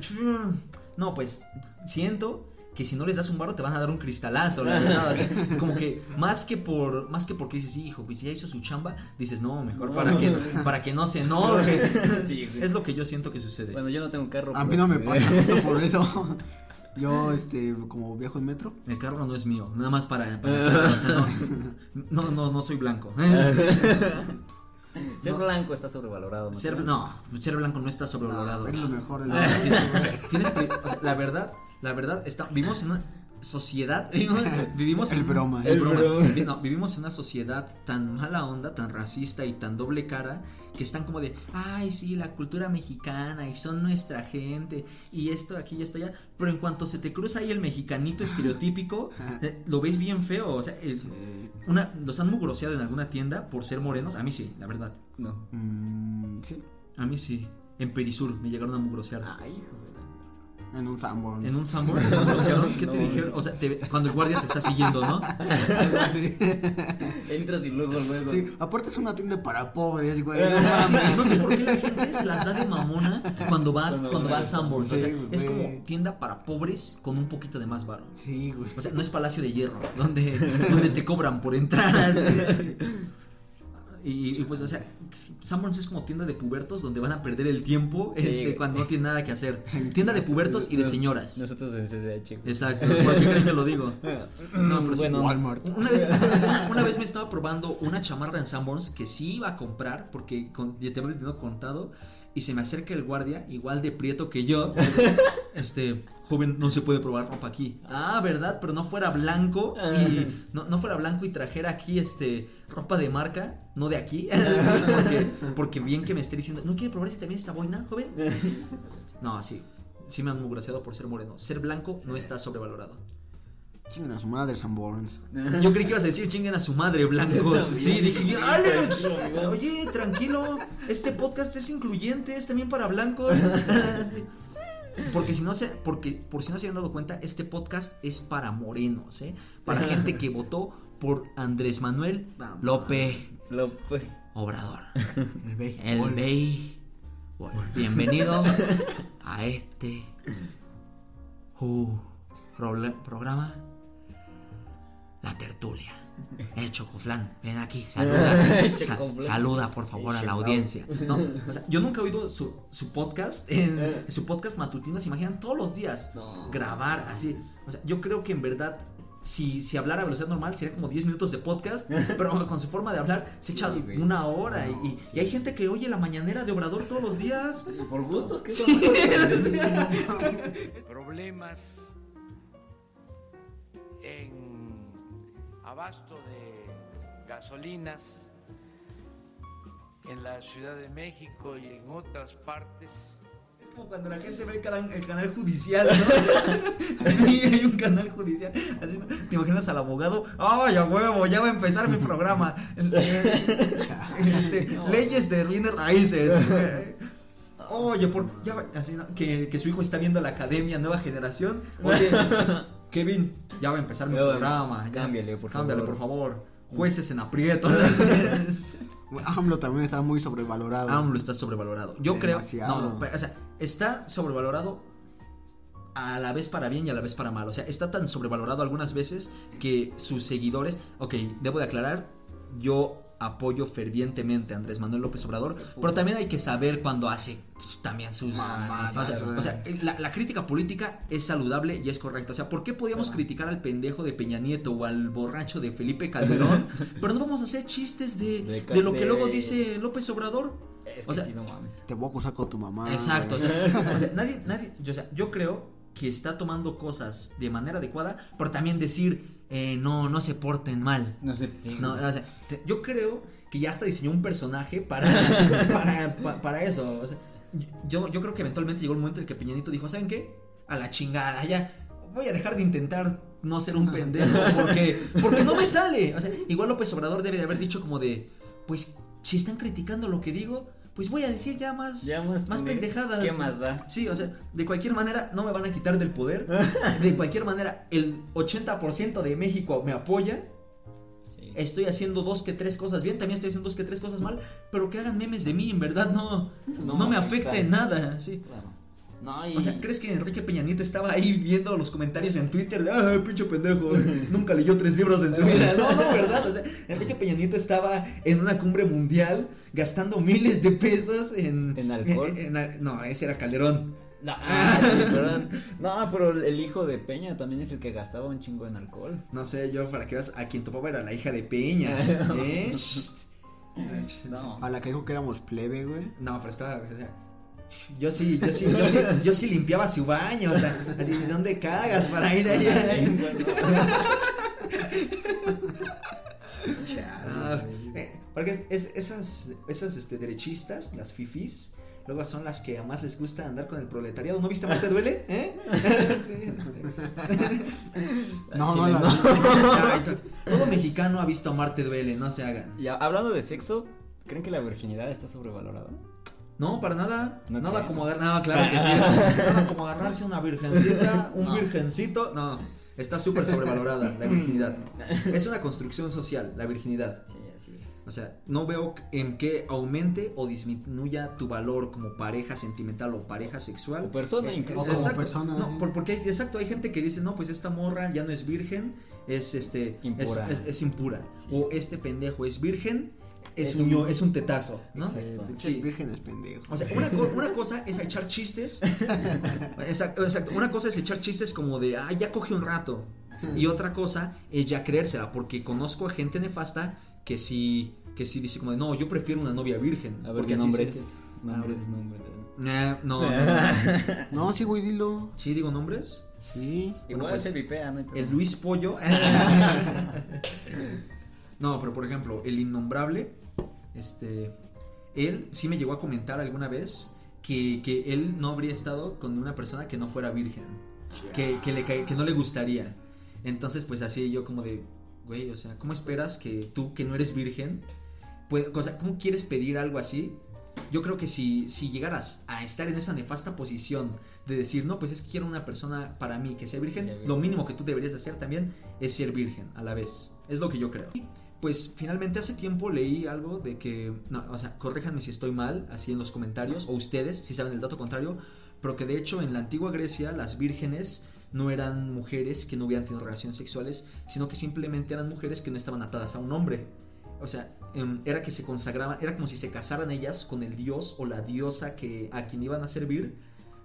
no, pues siento que si no les das un barro te van a dar un cristalazo, la verdad. o sea, como que más que por más que porque dices, hijo, pues ya hizo su chamba, dices, no, mejor para que para que no se enoje. Sí, güey. es lo que yo siento que sucede. Bueno, yo no tengo carro. A mí no me pasa justo por eso. Yo, este, como viajo en metro. El carro no es mío, nada más para, para que- o sea, no, no, no, no soy blanco. Ser No. blanco está sobrevalorado. ¿no? Ser, no, ser blanco no está sobrevalorado. No, es lo mejor de Ah, la sí, o sea, tienes pri- o sea, la verdad, la verdad, está, vivimos en una sociedad, vivimos, vivimos en El broma. el El broma. no, vivimos en una sociedad tan mala onda, tan racista y tan doble cara que están como de, ay, sí, la cultura mexicana y son nuestra gente y esto aquí y esto allá, pero en cuanto se te cruza ahí el mexicanito estereotípico, eh, lo ves bien feo, o sea, es- Sí. una, los han mugroseado en alguna tienda por ser morenos, a mí sí, la verdad, No. Mm, sí. a mí sí, en Perisur me llegaron a mugrosear. Ay, hijo de la- En un Sanborn. En un Sanborns se conocieron, ¿qué te dijeron? O sea, te- cuando el guardia te está siguiendo, ¿no? Sí. Entras y luego, luego. Sí, aparte es una tienda para pobres, güey. Eh, no Sí, sé por qué la gente se las da de mamona cuando va, Cuando cuando va a a Sanborns. O sea, Sí, es como tienda para pobres con un poquito de más varo. Sí, güey. O sea, no es Palacio de Hierro, donde, donde te cobran por entrar. así. Y, y, pues, o sea, Sanborns es como tienda de pubertos donde van a perder el tiempo Sí, este, cuando no tienen nada que hacer. Tienda de pubertos y de señoras. Nosotros en CCH. Exacto, ¿por qué crees que lo digo? No, pero sí, bueno, Walmart. Una vez, una, una vez me estaba probando una chamarra en Sanborns que sí iba a comprar porque con, ya te había tenido contado y se me acerca el guardia, igual de prieto que yo. Este, joven, no se puede probar ropa aquí. Ah, ¿verdad? Pero no fuera blanco y no, no fuera blanco y trajera aquí este ropa de marca, no de aquí. Porque, porque bien que me esté diciendo, ¿no quiere probar si también está boina, joven? No, sí. Sí me han mugraciado por ser moreno. Ser blanco no está sobrevalorado. Chingan a su madre, Sanborns. Yo creí que ibas a decir chinguen a su madre, blancos. Sí, dije, Alex, oye, tranquilo, este podcast es incluyente, es también para blancos. Porque si no se, porque por si no se habían dado cuenta, este podcast es para morenos, ¿eh? Para gente que votó por Andrés Manuel López Lo, pues, Obrador. El béisbol. El Bey. Bueno, bienvenido a este uh, programa La Tertulia. Eh, Chocoflán, ven aquí, saluda. Sa- saluda, por favor, a la audiencia. No, o sea, yo nunca he oído su, su podcast, en, su podcast matutino, se imaginan todos los días No. grabar así. O sea, yo creo que en verdad, si, si hablara a velocidad normal, sería como 10 minutos de podcast, pero con su forma de hablar, se echa güey. una hora. y- No, y, sí. y hay gente que oye la mañanera de Obrador todos los días. Sí, por gusto, ¿qué Sí. problemas en abasto de gasolinas en la Ciudad de México y en otras partes. Es como cuando la gente ve el canal, el canal judicial, ¿no? sí, hay un canal judicial. ¿Te imaginas al abogado? ¡Ay, a huevo! Ya va a empezar mi programa. Este, No. Leyes de bienes raíces. Oye, por, ya, va- así, ¿no? que, que su hijo está viendo la academia Nueva Generación. Oye, Kevin, ya va a empezar mi programa. ya. cámbiale, por Cámbiale, favor. por favor. Jueces en aprietos. Güey, AMLO también está muy sobrevalorado. AMLO está sobrevalorado. Yo Demasiado. creo. No, pero, o sea, está sobrevalorado a la vez para bien y a la vez para mal. O sea, está tan sobrevalorado algunas veces que sus seguidores. Ok, debo de aclarar. Yo apoyo fervientemente a Andrés Manuel López Obrador, pero también hay que saber cuando hace pues, también sus o sea, o sea, la, la crítica política es saludable y es correcta. O sea, ¿por qué podíamos criticar al pendejo de Peña Nieto o al borracho de Felipe Calderón? pero no vamos a hacer chistes de, De de lo que luego dice López Obrador. Es O que sea, sí, no mames. Te voy a acusar con tu mamá. Exacto, o sea, o sea, nadie, nadie, yo, o sea, yo creo que está tomando cosas de manera adecuada, pero también decir, eh, no, no se porten mal. No o sea, te- yo creo que ya hasta diseñó un personaje para, para, pa- para eso. o sea, yo, yo creo que eventualmente llegó el momento en el que Peñanito dijo, ¿saben qué? A la chingada, ya. Voy a dejar de intentar no ser un pendejo porque, porque no me sale. O sea, igual López Obrador debe de haber dicho como de, pues, si están criticando lo que digo, pues voy a decir ya más, Ya más, más pendejadas. ¿Qué más da? Sí, o sea, de cualquier manera no me van a quitar del poder. De cualquier manera, el 80% de México me apoya. Sí. Estoy haciendo dos que tres cosas bien, también estoy haciendo dos que tres cosas mal, pero que hagan memes de mí, en verdad no, no, No me afecta en nada, sí. Claro. No, y... O sea, ¿crees que Enrique Peña Nieto estaba ahí viendo los comentarios en Twitter de, ah, pinche pendejo, nunca leyó tres libros en su vida? No, no, ¿verdad? O sea, Enrique Peña Nieto estaba en una cumbre mundial gastando miles de pesos en... ¿En alcohol? en- en- no, ese era Calderón. No, ah, sí, perdón. No, pero el hijo de Peña también es el que gastaba un chingo en alcohol. No sé, yo para que veas, a quien topaba era la hija de Peña, ¿eh? No. A la que dijo que éramos plebe, güey. No, pero estaba, o sea, yo sí, yo sí, yo sí, yo sí limpiaba su baño, o sea, así, ¿de dónde cagas para ir allá? Ah, eh, porque es- es- esas, esas este, derechistas, las fifis, luego son las que a más les gusta andar con el proletariado. ¿No viste Marte Duele? ¿Eh? No, no, to- Todo mexicano ha visto Marte Duele, no se hagan. Ya, hablando de sexo, ¿creen que la virginidad está sobrevalorada? No, para nada. No nada creo. como agarrar. No, claro que sí. nada como agarrarse a una virgencita, un No. virgencito. No, está súper sobrevalorada la virginidad. Es una construcción social, la virginidad. Sí, así es. O sea, no veo en qué aumente o disminuya tu valor como pareja sentimental o pareja sexual. O persona Eh, incluso. O como exacto. persona, No, por- porque hay- exacto, hay gente que dice, no, pues esta morra ya no es virgen, es este es- Impura. Es, es impura. Sí. O este pendejo es virgen, es, Es un, un- es un tetazo, ¿no? Exacto. Sí. vírgenes pendejos. O sea, una, co- una cosa es echar chistes. Exacto, exacto. Una cosa es echar chistes como de, ah, ya coge un rato. Y otra cosa es ya creérsela, porque conozco a gente nefasta que sí, que sí dice como de, no, yo prefiero una novia virgen. A ver, porque ¿qué así nombres? sientes- Nombres, nombres. Nah, no, no, no. No, sí, güey, dilo. ¿Sí digo nombres? Sí. Bueno, Igual pues, se vipea, ¿no? hay El. Luis Pollo. no, pero por ejemplo, el innombrable, este, él sí me llegó a comentar alguna vez que, que él no habría estado con una persona que no fuera virgen, que, que, le, que no le gustaría. Entonces, pues así yo como de, güey, o sea, ¿cómo esperas que tú, que no eres virgen, pues, o sea, ¿cómo quieres pedir algo así? Yo creo que si, si llegaras a estar en esa nefasta posición de decir, no, pues es que quiero una persona para mí que sea virgen, Sea virgen. lo mínimo que tú deberías hacer también es ser virgen a la vez. Es lo que yo creo. Pues finalmente hace tiempo leí algo de que, no, o sea, corréjanme si estoy mal, así en los comentarios, o ustedes, si saben el dato contrario, pero que de hecho en la antigua Grecia las vírgenes no eran mujeres que no hubieran tenido relaciones sexuales, sino que simplemente eran mujeres que no estaban atadas a un hombre. O sea, em, era que se consagraban, era como si se casaran ellas con el dios o la diosa que, a quien iban a servir,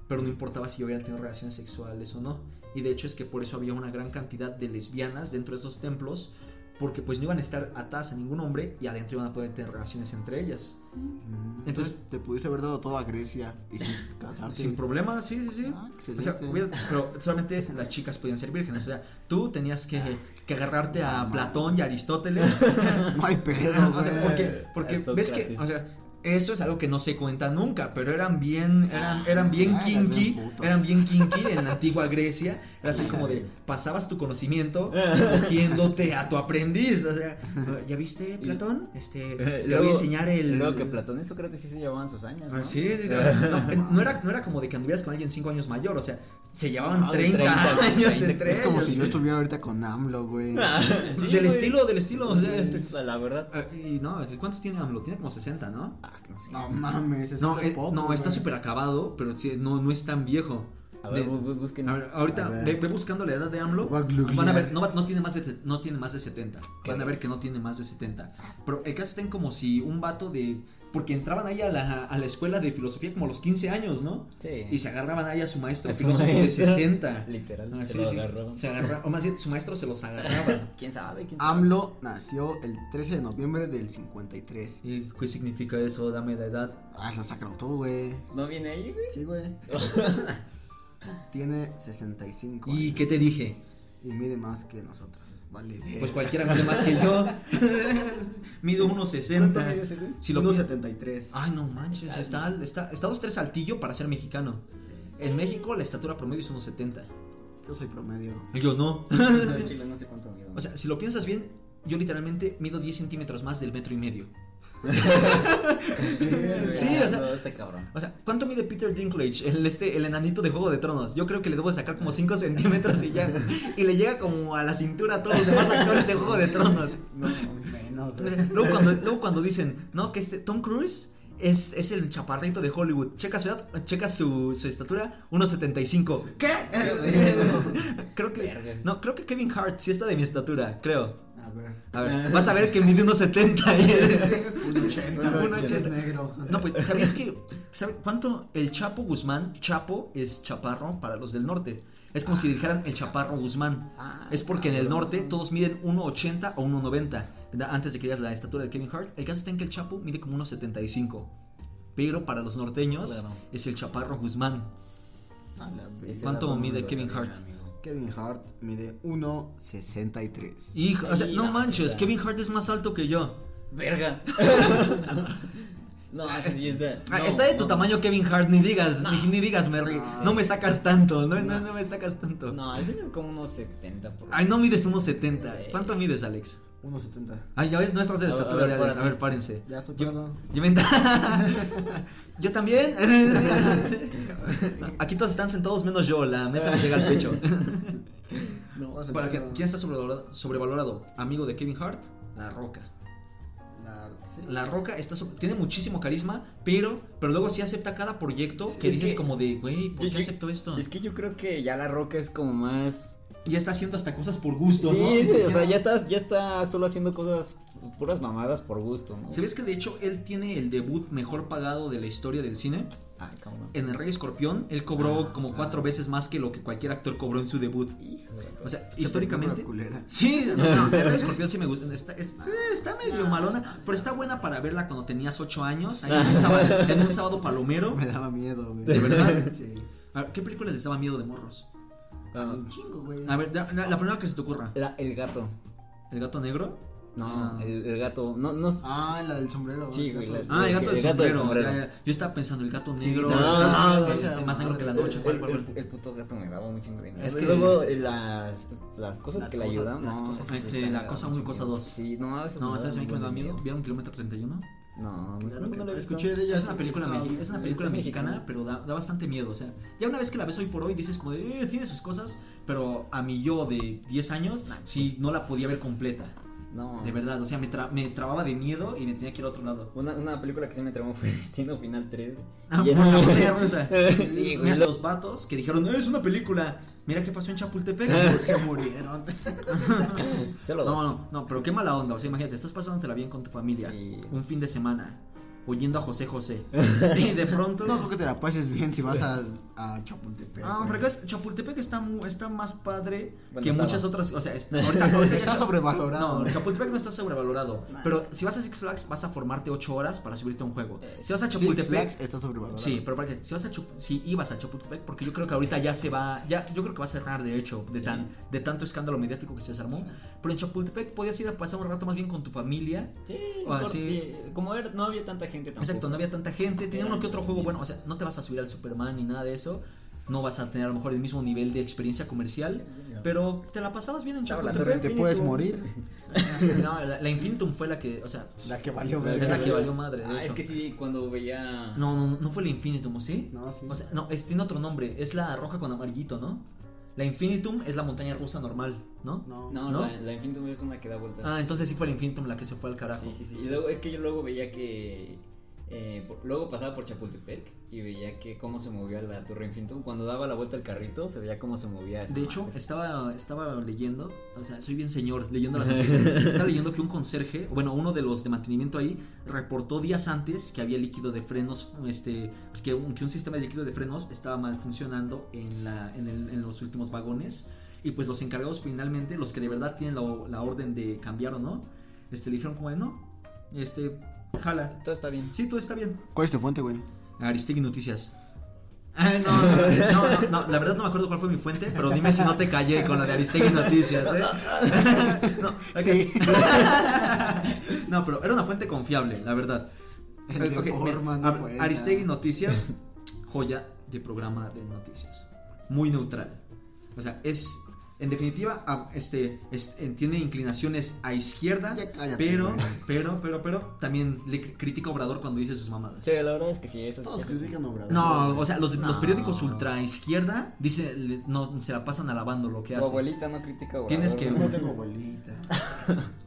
pero no importaba si hubieran tenido relaciones sexuales o no. Y de hecho es que por eso había una gran cantidad de lesbianas dentro de esos templos, porque pues no iban a estar atadas a ningún hombre y adentro iban a poder tener relaciones entre ellas. Mm, Entonces- Entonces te pudiste haber dado toda Grecia y sin casarte. Sin problema, sí, sí, sí. Ah, O sea, pero solamente las chicas podían ser vírgenes. O sea, tú tenías que, que agarrarte a Platón y a Aristóteles. No hay pedo, o sea, porque, porque A ves que, Sócrates. o sea, eso es algo que no se cuenta nunca, pero eran bien, eran, eran bien Ah, sí, eran kinky, bien eran bien kinky en la antigua Grecia. Era así como de, pasabas tu conocimiento cogiéndote a tu aprendiz. O sea, ¿ya viste, Platón? Este, te voy a enseñar el... Luego que Platón y Sócrates sí se llevaban sus años, ¿no? Ah, Sí, sí, sí. No, era, no era como de que anduvieras con alguien 5 años mayor, o sea, se llevaban de 30, 30, años 30, entre Es como si yo estuviera ahorita con AMLO, güey. Sí, del güey. estilo, del estilo, o sea, Sí, este... La verdad. ah, Y no, ¿cuántos tiene AMLO? Tiene como 60, ¿no? Ah, no sé. No mames, eso No, es eh, poco, no está güey. súper acabado, pero sí, no, no es tan viejo. A ver, De- busquen. a ver, ahorita A ver. Ve, ve buscando la edad de AMLO. Van a ver, no, tiene más de, no tiene más de 70. ¿Qué Van a ver que no tiene más de 70. Pero el caso está en como si un vato de. Porque entraban ahí a la, a la escuela de filosofía como a los 15 años, ¿no? Sí. Y se agarraban ahí a su maestro A su filósofo maestro. de 60. Literal, Ah, se sí, lo sí. agarraban. Se agarra- o más bien, su maestro se los agarraba. ¿Quién sabe? ¿Quién sabe? AMLO nació el 13 de noviembre del 53. ¿Y qué significa eso? Dame la edad. Ah, lo sacaron tú, güey. ¿No viene ahí, güey? Sí, güey. Tiene 65 ¿Y años. qué te dije? Y mide más que nosotros. Vale. Pues cualquiera mide más que yo. Mido 1.60. Si lo pi- 1.73. Ay, no manches, está, está, está dos tres altillo para ser mexicano. En México la estatura promedio es 1.70. Yo soy promedio. Yo no. No, en Chile no sé cuánto mido. O sea, si lo piensas bien, yo literalmente mido 10 centímetros más del metro y medio. sí, o sea- No, está cabrón. O sea, ¿cuánto mide Peter Dinklage, el, este, el enanito de Juego de Tronos? Yo creo que le debo sacar como 5 centímetros y ya. Y le llega como a la cintura a todos los demás actores de Juego de Tronos. No, menos. Luego cuando, luego cuando dicen, no, que este Tom Cruise es, es el chaparrito de Hollywood. Checa su edad, checa su, su estatura, 1.75. ¿Qué? creo que. No, creo que Kevin Hart sí está de mi estatura, creo. A ver. Vas a ver que mide 1.70. Un 80. Un Un 80 es 80. negro. No, pues, ¿sabías que, ¿sabe cuánto el Chapo Guzmán, Chapo es chaparro para los del norte? Es como si dijeran el chaparro Guzmán. Ah, Es porque en el norte todos miden 1,80 o 1,90. ¿verdad? Antes de que digas la estatura de Kevin Hart. El caso está en que el Chapo mide como 1,75. Pero para los norteños Claro. es el chaparro Guzmán. ¿Cuánto mide Kevin sabía, Hart? amigo. Kevin Hart mide 1.63. Hijo, o sea, no manches. Kevin Hart es más alto que yo. Verga. no, ese sí está. Ah, no, está de tu no. tamaño Kevin Hart, ni digas, No. ni, ni digas, Merry. No. No me sacas tanto, no, no, No. no me sacas tanto. No, ese mide como unos 70 por Ay, no mides 1.70. Sí. ¿Cuánto mides, Alex? 1.70. Ay, ya ves, nuestras de estatura a ver, reales. A ver, párense. Ya estoy Yo, yo me- Yo también. Aquí todos están sentados menos yo. La mesa me llega al pecho. No, Para que, ¿Quién está sobrevalorado, sobrevalorado? Amigo de Kevin Hart, La Roca. La, sí. La Roca está so- tiene muchísimo carisma, pero, pero luego sí acepta cada proyecto que Es dices que- como de, güey, ¿por Yo- qué yo- aceptó esto? Es que yo creo que ya la roca es como más. Y ya está haciendo hasta cosas por gusto, Sí, ¿no? sí, Ni o sea, ya estás, ya está solo haciendo cosas, puras mamadas por gusto, ¿no? ¿Sabes que de hecho él tiene el debut mejor pagado de la historia del cine? Ay, cabrón. En El Rey Escorpión, él cobró Ah, como cuatro veces más que lo que cualquier actor cobró en su debut. Hijo de O sea, Esa históricamente. Sí, no, no, El Rey Escorpión sí me gusta. Está, es- sí, está medio malona, pero está buena para verla cuando tenías ocho años, ahí en un sábado, en un sábado palomero. Me daba miedo, güey. ¿De verdad? Sí. A ver, ¿Qué película les daba miedo de morros? Ah, Un chingo, güey. A ver, da- la, la primera que se te ocurra. la- el gato. ¿El gato negro? No, Ah. el, el gato. No, no. Ah, la del sombrero. Sí, el güey, la- Ah, el gato del El gato del sombrero. sombrero. ya, ya. Yo estaba pensando, el gato Sí, negro. no, ese- no, no, ese no, más negro que la no, noche. el, ¿cuál, cuál, el- cuál? el puto gato me daba un chingo de miedo. Es Es que- que luego eh, las, las cosas Las que le cosas- ayudan, las no. cosas Este, sí me la daban cosa mucho muy cosa miedo. dos. Sí, no, esas No, me ¿sabes a mí que me da miedo? ¿Vieron Kilómetro 31? No, no, Claro no, que no la he escuché de ella. Es una película, es una película es mexicana, mexicana. pero da, da bastante miedo. O sea, ya una vez que la ves hoy por hoy dices como de, eh, tiene sus cosas, pero a mi yo de 10 años, sí, no la podía ver completa. No. De verdad, o sea, me, tra- me trababa de miedo y me tenía que ir a otro lado. Una, una película que sí me traumó fue Destino Final 3. güey. Ah. Sí, güey. Mira, lo- los vatos que dijeron, "Eh, es una película. Mira qué pasó en Chapultepec. Se murieron. No, no, no, pero qué mala onda. O sea, imagínate, estás pasándotela bien con tu familia. Sí. Un fin de semana. Oyendo a José José. y de pronto. No creo que te la pases bien si vas a, a Chapultepec. Ah, porque es- Chapultepec está, mu- está más padre Bueno, que estaba. muchas otras. O sea, es- ahorita, ahorita ya Está sobrevalorado. No, Chapultepec no está sobrevalorado. Pero si vas a Six Flags, vas a formarte 8 horas para subirte a un juego. Eh, Si vas a Six Chapultepec. Flags está sobrevalorado. Sí, pero para que si vas a Chup- si ibas a Chapultepec, porque yo creo que ahorita ya se va, ya yo creo que va a cerrar de hecho, de Sí. tan de tanto escándalo mediático que se desarmó. Pero en Chapultepec podías ir a pasar un rato más bien con tu familia. Sí, O así. que- como era- no había tanta gente tampoco. Exacto, no había tanta gente, tenía uno que otro juego bueno, o sea, no te vas a subir al Superman ni nada de eso. No vas a tener a lo mejor el mismo nivel de experiencia comercial, pero te la pasabas bien en Chapultepec. Te Infinitum. puedes morir. No, la, la Infinitum fue la que, o sea, La que valió La verga. es la que valió madre. de Ah, es que sí, cuando veía. No, no, no fue la Infinitum, ¿o ¿sí? No, sí. O sea, no, es, tiene otro nombre. Es la roja con amarillito, ¿no? La Infinitum es la montaña rusa normal, ¿no? no. No, ¿no? La, la Infinitum es una que da vueltas. Ah, entonces sí fue la Infinitum la que se fue al carajo. Sí, sí, sí. Y luego, es que yo luego veía que. Eh, por- luego pasaba por Chapultepec y veía que cómo se movía la Torre Infinitum. Cuando daba la vuelta al carrito, se veía cómo se movía esa De hecho, madre. estaba, estaba leyendo, o sea, soy bien señor leyendo las noticias. estaba leyendo que un conserje, bueno, uno de los de mantenimiento ahí, reportó días antes que había líquido de frenos, este, pues que, un, que un sistema de líquido de frenos estaba mal funcionando en, la, en, el- en los últimos vagones. Y pues los encargados finalmente, los que de verdad tienen la, la orden de cambiar o no, este, le dijeron como de no, este, jala. Todo está bien. Sí, todo está bien. ¿Cuál es tu fuente, güey? Aristegui Noticias. Ah, no, no, no, no, la verdad no me acuerdo cuál fue mi fuente, pero dime si no te callé con la de Aristegui Noticias, ¿eh? No, ok. no, pero era una fuente confiable, la verdad. El Ok, de mira, Forman no Ar- cuenta. Aristegui Noticias, joya de programa de noticias. Muy neutral. O sea, es, en definitiva, a- este, es- eh, tiene inclinaciones a izquierda, Ya cállate, pero, güey. pero, pero, pero, también le cr- critica a Obrador cuando dice sus mamadas. Sí, la verdad es que sí, eso Todos critican a Obrador. No, o sea, los, periódicos ultra izquierda dice, le- no, se la pasan alabando lo que Tu hace. abuelita no critica a Obrador, Tienes que- Yo ¿no? no tengo abuelita.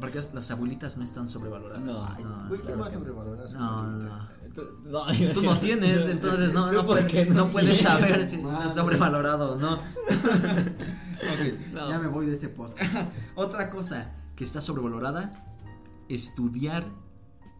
Porque las abuelitas no están sobrevaloradas. No, Ay, no, güey, ¿quién claro a que no. no, no. Tú, no, Tú no tienes, entonces no, ¿Tú no, puede- no puedes saber si está sobrevalorado o no. Ok. No. Ya me voy de este podcast. Otra cosa que está sobrevalorada, estudiar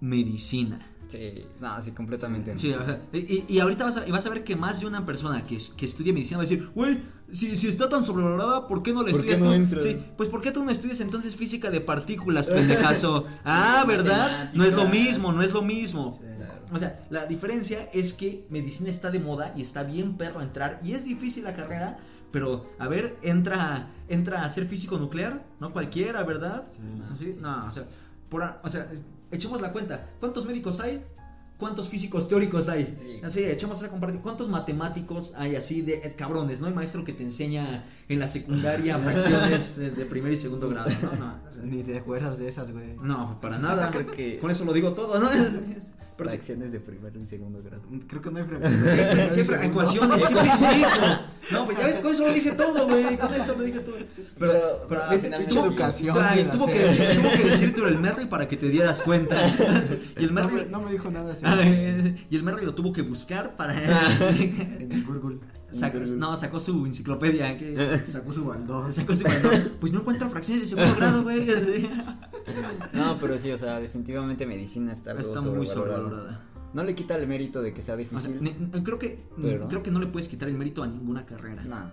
medicina. Sí, no, sí, completamente. no. Sí, o sea, y, ahorita vas a, y vas a ver que más de una persona que, que estudia medicina va a decir, güey, si, si está tan sobrevalorada, ¿por qué no la ¿Por qué estudias no tú?" entras? Sí, pues ¿por qué tú no estudias entonces física de partículas, pendejazo? ah, ¿verdad? No es lo mismo, no es lo mismo. O sea, la diferencia es que medicina está de moda y está bien perro entrar y es difícil la carrera, pero a ver, entra entra a ser físico nuclear, no cualquiera, ¿verdad? Sí. ¿Sí? sí. No, o sea, por a- o sea, echemos la cuenta. ¿Cuántos médicos hay? ¿Cuántos físicos teóricos hay? Sí. Así, echamos a compartir. ¿Cuántos matemáticos hay así de eh, cabrones? No hay maestro que te enseña en la secundaria fracciones de, de primer y segundo grado, ¿no? No, Ni te acuerdas de esas, güey. no, para nada. Creo que- Por eso lo digo todo, ¿no? Es- es- pero sí, Fracciones de primero y segundo grado. Creo que no hay Siempre, siempre, ecuaciones, qué pendejo. No, pues ya ves, con eso lo dije todo, güey. Con eso lo dije todo. Pero, pero, no, ¿viste? finalmente tuvo, educación que decir, tuvo que decirte el Merry para que te dieras cuenta. Y el Merry, me, no me dijo nada así. ay, y el Merry lo tuvo que buscar para. En Google. Sacó- no, sacó su enciclopedia. que- Sacó su baldón. Sacó su baldón. Pues no encuentro fracciones de segundo grado, güey. No, pero sí, o sea, definitivamente medicina está algo Está muy sobrevalorada. No le quita el mérito de que sea O sea, difícil. creo que Pero- creo que no le puedes quitar el mérito a ninguna carrera. No,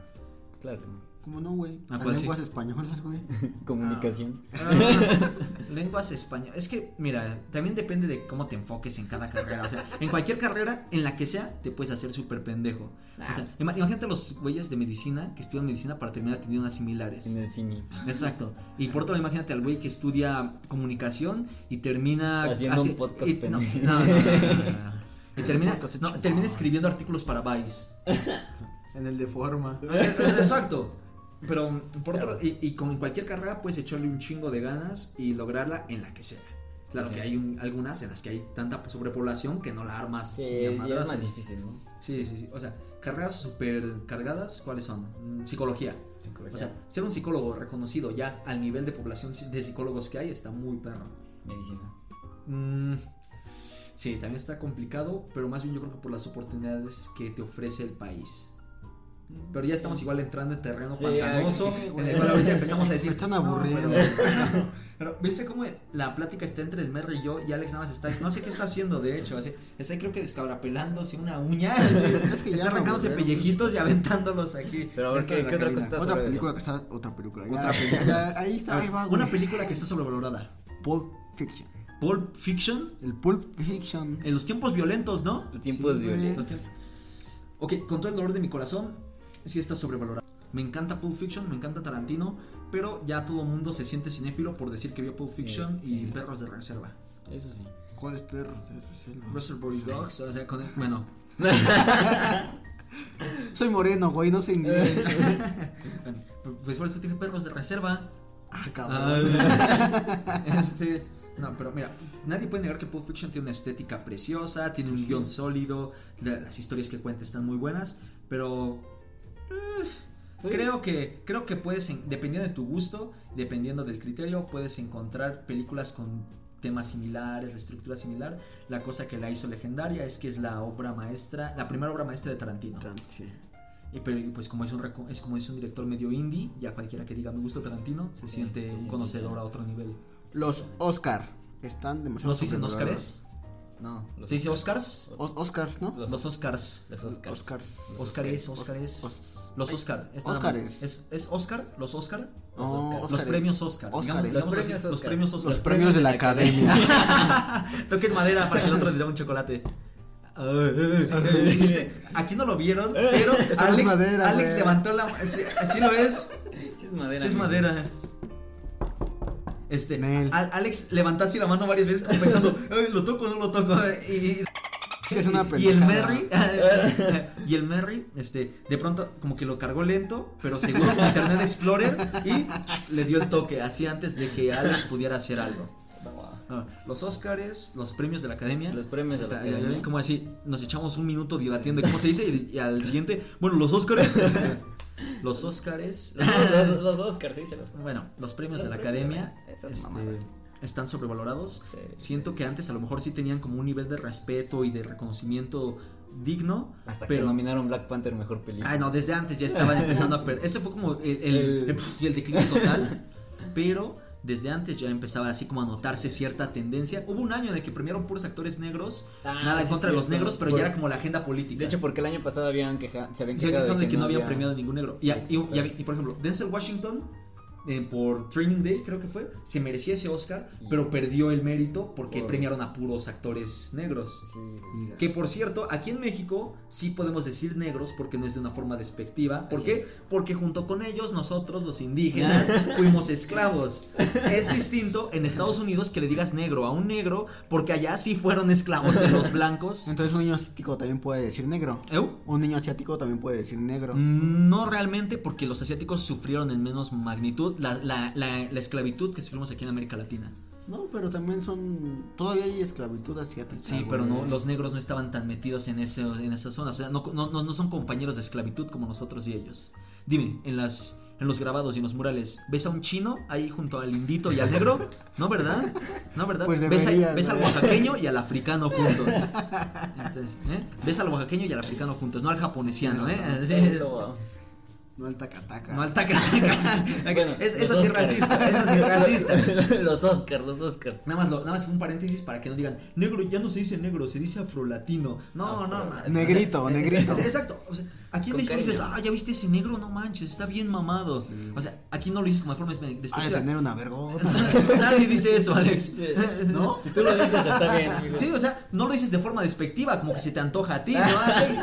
claro que no. ¿Cómo no, güey? Ah, pues sí. lenguas españolas, güey. Comunicación. Ah, lenguas españolas. Es que, mira, también depende de cómo te enfoques en cada carrera. O sea, en cualquier carrera, en la que sea, te puedes hacer súper pendejo. Ah, O sea, pues. ima- imagínate los güeyes de medicina que estudian medicina para terminar teniendo unas similares. En el cine. Exacto. Y por otro lado, imagínate al güey que estudia comunicación y termina Haciendo hace- un podcast y, no, pendejo. no, no, no, no, no. Y termina, termina escribiendo artículos para Vice. En el de forma. Exacto. Pero por otro, y, y con cualquier carrera puedes echarle un chingo de ganas y lograrla en la que sea. Claro Sí. que hay un- algunas en las que hay tanta sobrepoblación que no la armas. Sí, es más difícil, ¿no? Sí, sí, sí. O sea, carreras súper cargadas, ¿cuáles son? Mm, Psicología. O sea, ser un psicólogo reconocido ya al nivel de población de psicólogos que hay está muy perro. medicina. Mm, sí, también está complicado, pero más bien yo creo que por las oportunidades que te ofrece el país. Pero ya estamos igual entrando en terreno Sí, pantanoso, ay, en el cual ahorita empezamos a decir... Me están "No, aburriendo". pero, pero, ¿viste cómo la plática está entre el Merry y yo? Y Alex nada más está... No sé qué está haciendo, de hecho. Así, está creo que descabrapelándose una uña. que está arrancándose pellejitos y aventándolos aquí. Pero a ver, ¿qué- otra cosa está Otra película que está. Otra película. Ya, Otra película. ya, ahí está, ahí va. Una película que está sobrevalorada. Pulp Fiction. Pulp Fiction. El Pulp Fiction. En los tiempos violentos, ¿no? Tiempos Sí, güey. violentos. Los tiempos- Ok, con todo el dolor de mi corazón, sí está sobrevalorado. Me encanta Pulp Fiction, me encanta Tarantino, pero ya todo el mundo se siente cinéfilo por decir que vio Pulp Fiction Sí, sí. y Perros de Reserva. Eso sí. ¿Cuáles perros? Sí, no. Reservoir Dogs, o sea, con el- bueno. Soy moreno, güey, no sé inglés. bueno, Pues por eso te dije Perros de Reserva. ah, Ah, cabrón. este, no, pero mira, nadie puede negar que Pulp Fiction tiene una estética preciosa, tiene un guion sólido, la- las historias que cuenta están muy buenas, pero Pues- creo que creo que puedes, en- dependiendo de tu gusto, dependiendo del criterio, puedes encontrar películas con temas similares, la estructura similar. La cosa que la hizo legendaria es que es la obra maestra, la primera obra maestra de Tarantino. Y pero pues como es un es como es un director medio indie, ya cualquiera que diga me gusta Tarantino se siente sí, un sí, conocedor sí. a otro nivel. Los Oscar están demasiado. ¿No se dicen. Óscares? No. ¿Se dice Oscars? Os- Oscars, ¿no? Los- Los Oscars. Los Oscars. Oscars. Los Óscares, Os- Óscares. Os- Los Oscar. es más. ¿Es, ¿Es Oscar? ¿Los Oscar? Los No, Oscar. Los premios Oscar. Digamos- Los así, premios Los Oscar. premios Oscar. Los premios de la academia. Toquen madera para que el otro les dé un chocolate. ¿Viste? Aquí no lo vieron, pero no es Alex, madera, Alex levantó la ¿sí, ¿sí lo ves? Sí es madera. Sí es madera. Este, Alex levantó así la mano varias veces como pensando, "Ay, lo toco o no lo toco. Y, Es una y el. Merry, y el Merry, este, de pronto como que lo cargó lento, pero seguro con Internet Explorer y le dio el toque, así antes de que Alex pudiera hacer algo. Ah, los Oscars, los premios de la academia. Los premios de la Está- academia. Como así, nos echamos un minuto debatiendo de cómo se dice y, y al siguiente, bueno, los Oscars. este, los Oscars. Los, los, los Oscars, sí, se los Oscars. Bueno, los premios Los de la premios, academia esas este, mamadas. Están sobrevalorados. Sí. Siento que antes a lo mejor sí tenían como un nivel de respeto y de reconocimiento digno. Hasta pero... que nominaron Black Panther mejor película. Ay, no, desde antes ya estaban empezando a perder. Este fue como el, el, El- el, sí, declive total. Pero desde antes ya empezaba así como a notarse cierta tendencia. Hubo un año en el que premiaron puros actores negros. Ah, nada en sí, contra de los negros, pero Por- ya era como la agenda política. De hecho, porque el año pasado habían queja, se habían se habían quejado quejado de que no habían había- premiado ningún negro. Sí, y, y- y y, por ejemplo, Denzel Washington eh, por Training Day, creo que fue, se merecía ese Oscar, Y- pero perdió el mérito porque Por- premiaron a puros actores negros. Sí, Que por cierto, aquí en México sí podemos decir negros porque no es de una forma despectiva. ¿Por Así qué? es. Porque junto con ellos, nosotros, los indígenas, fuimos esclavos. Es distinto en Estados Unidos que le digas negro a un negro porque allá sí fueron esclavos de los blancos. Entonces un niño asiático también puede decir negro. ¿Eu? Un niño asiático también puede decir negro. No realmente porque los asiáticos sufrieron en menos magnitud la, la- la- la esclavitud que sufrimos aquí en América Latina. No, pero también son. Todavía hay esclavitud asiática. Sí, güey. pero no, los negros no estaban tan metidos en, ese, en esas zonas. O sea, no, no- no- no son compañeros de esclavitud como nosotros y ellos. Dime, en las en los grabados y en los murales, ¿ves a un chino ahí junto al indito y al negro? ¿No, verdad? ¿No, verdad? Pues ¿Ves, a- deberías, ves al oaxaqueño y al africano juntos. Entonces, ¿eh? ¿Ves al oaxaqueño y al africano juntos? No al japonesiano, ¿eh? Sí, es- No. No el tacataca. no al taca, taca. Bueno, Es- Eso sí es racista, eso sí es racista. los Oscar, los Oscar. Nada más, lo- nada más fue un paréntesis para que no digan, negro, ya no se dice negro, se dice afrolatino. No, no, man. Negrito, negrito. Exacto. O sea, aquí en México dices, ah, ya viste ese negro, no manches, está bien mamado. Sí. O sea, aquí no lo dices como de forma despe- Ha de despectiva. tener una vergüenza. Nadie dice eso, Alex. ¿No? Si tú lo dices, está bien. amigo. Sí, o sea, no lo dices de forma despectiva, como que se te antoja a ti, ¿no? Alex?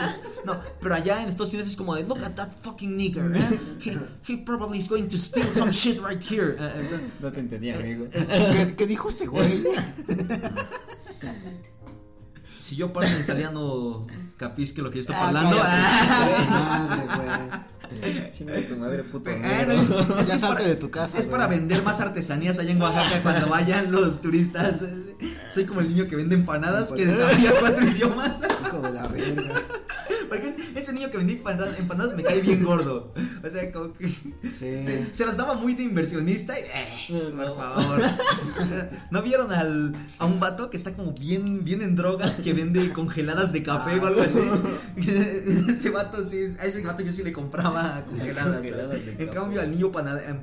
No, pero allá en Estados Unidos es como de, look at that fucking nigger, ¿eh? He, he probably is going to steal some shit right here. Eh, eh, No te entendí, amigo. ¿Qué, qué dijo este güey? Si yo parlo en italiano, capisque lo que yo estoy Ah, hablando. Madre, güey. Chinga tu madre, puto. No, es- es Ya que salte para- de tu casa. Es para güey. vender más artesanías allá en Oaxaca cuando vayan los turistas. Soy como el niño que vende empanadas que sabía cuatro idiomas. Hijo de la verga. Porque ese niño que vendía empanadas, empanadas me cae bien gordo. O sea, como que Sí. se las daba muy de inversionista. Y, eh, por No. favor. ¿No vieron al, a un vato que está como bien, bien en drogas que vende congeladas de café o algo así? ese vato sí, a ese vato yo sí le compraba congeladas. Congeladas de en cambio, al niño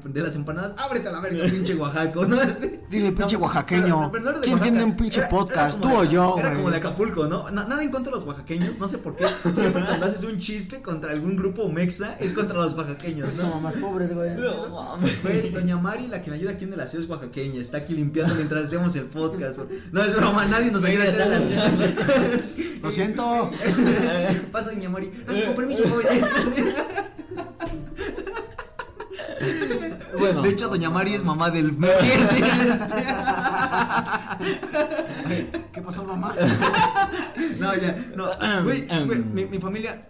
de las empanadas, ábrete a la verga, pinche Oaxaco, ¿no? Dile, pinche No, oaxaqueño. pero- pero no era de ¿Quién Oaxaca. tiene un pinche Era- podcast? ¿Tú o yo, Era güey? como de Acapulco, ¿no? Na- nada en contra de los oaxaqueños, no sé por qué. Siempre cuando haces un chiste contra algún grupo mexa, es contra los oaxaqueños, ¿no? Somos más pobres, güey. No mames. Güey, doña Mari, la que me ayuda aquí en el aseo es oaxaqueña, está aquí limpiando mientras hacemos el podcast. No es broma, nadie nos ayuda a hacer el aseo. Lo siento. Pasa, doña Mari. Ay, con permiso, jóvenes. Bueno. De hecho, doña Mari es mamá del. ¿Qué pasó, mamá? No, ya, no. Güey, güey, mi, mi familia.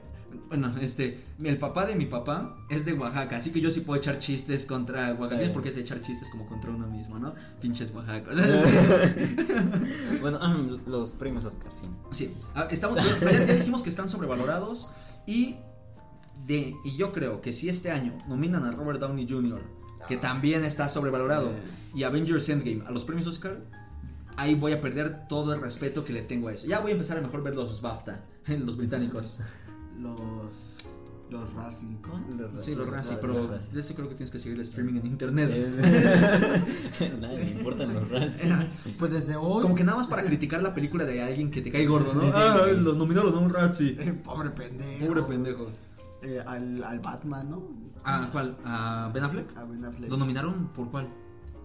Bueno, este, el papá de mi papá es de Oaxaca, así que yo sí puedo echar chistes contra oaxaqueños bien. porque es de echar chistes como contra uno mismo, ¿no? Pinches oaxacos. Bueno, los premios Oscar, sí. Sí, ah, estamos, ya, ya dijimos que están sobrevalorados y, de, y yo creo que si este año nominan a Robert Downey Jr., que también está sobrevalorado, y Avengers Endgame a los premios Oscar, ahí voy a perder todo el respeto que le tengo a eso. Ya voy a empezar a mejor ver los BAFTA, los británicos. Los. Los. ¿cómo? Sí, los Razzie, Los pero Razzie. de eso creo que tienes que seguir el streaming en internet. Eh, Nadie le importan los Razzie. Pues desde hoy. Como que nada más para criticar la película de alguien que te cae gordo, ¿no? Sí, Ah, sí. lo nominaron a un Razzie. Eh, Pobre pendejo. Pobre pendejo. Eh, al, al Batman, ¿no? ¿A cuál? ¿A Ben Affleck? A Ben Affleck. ¿Lo nominaron por cuál?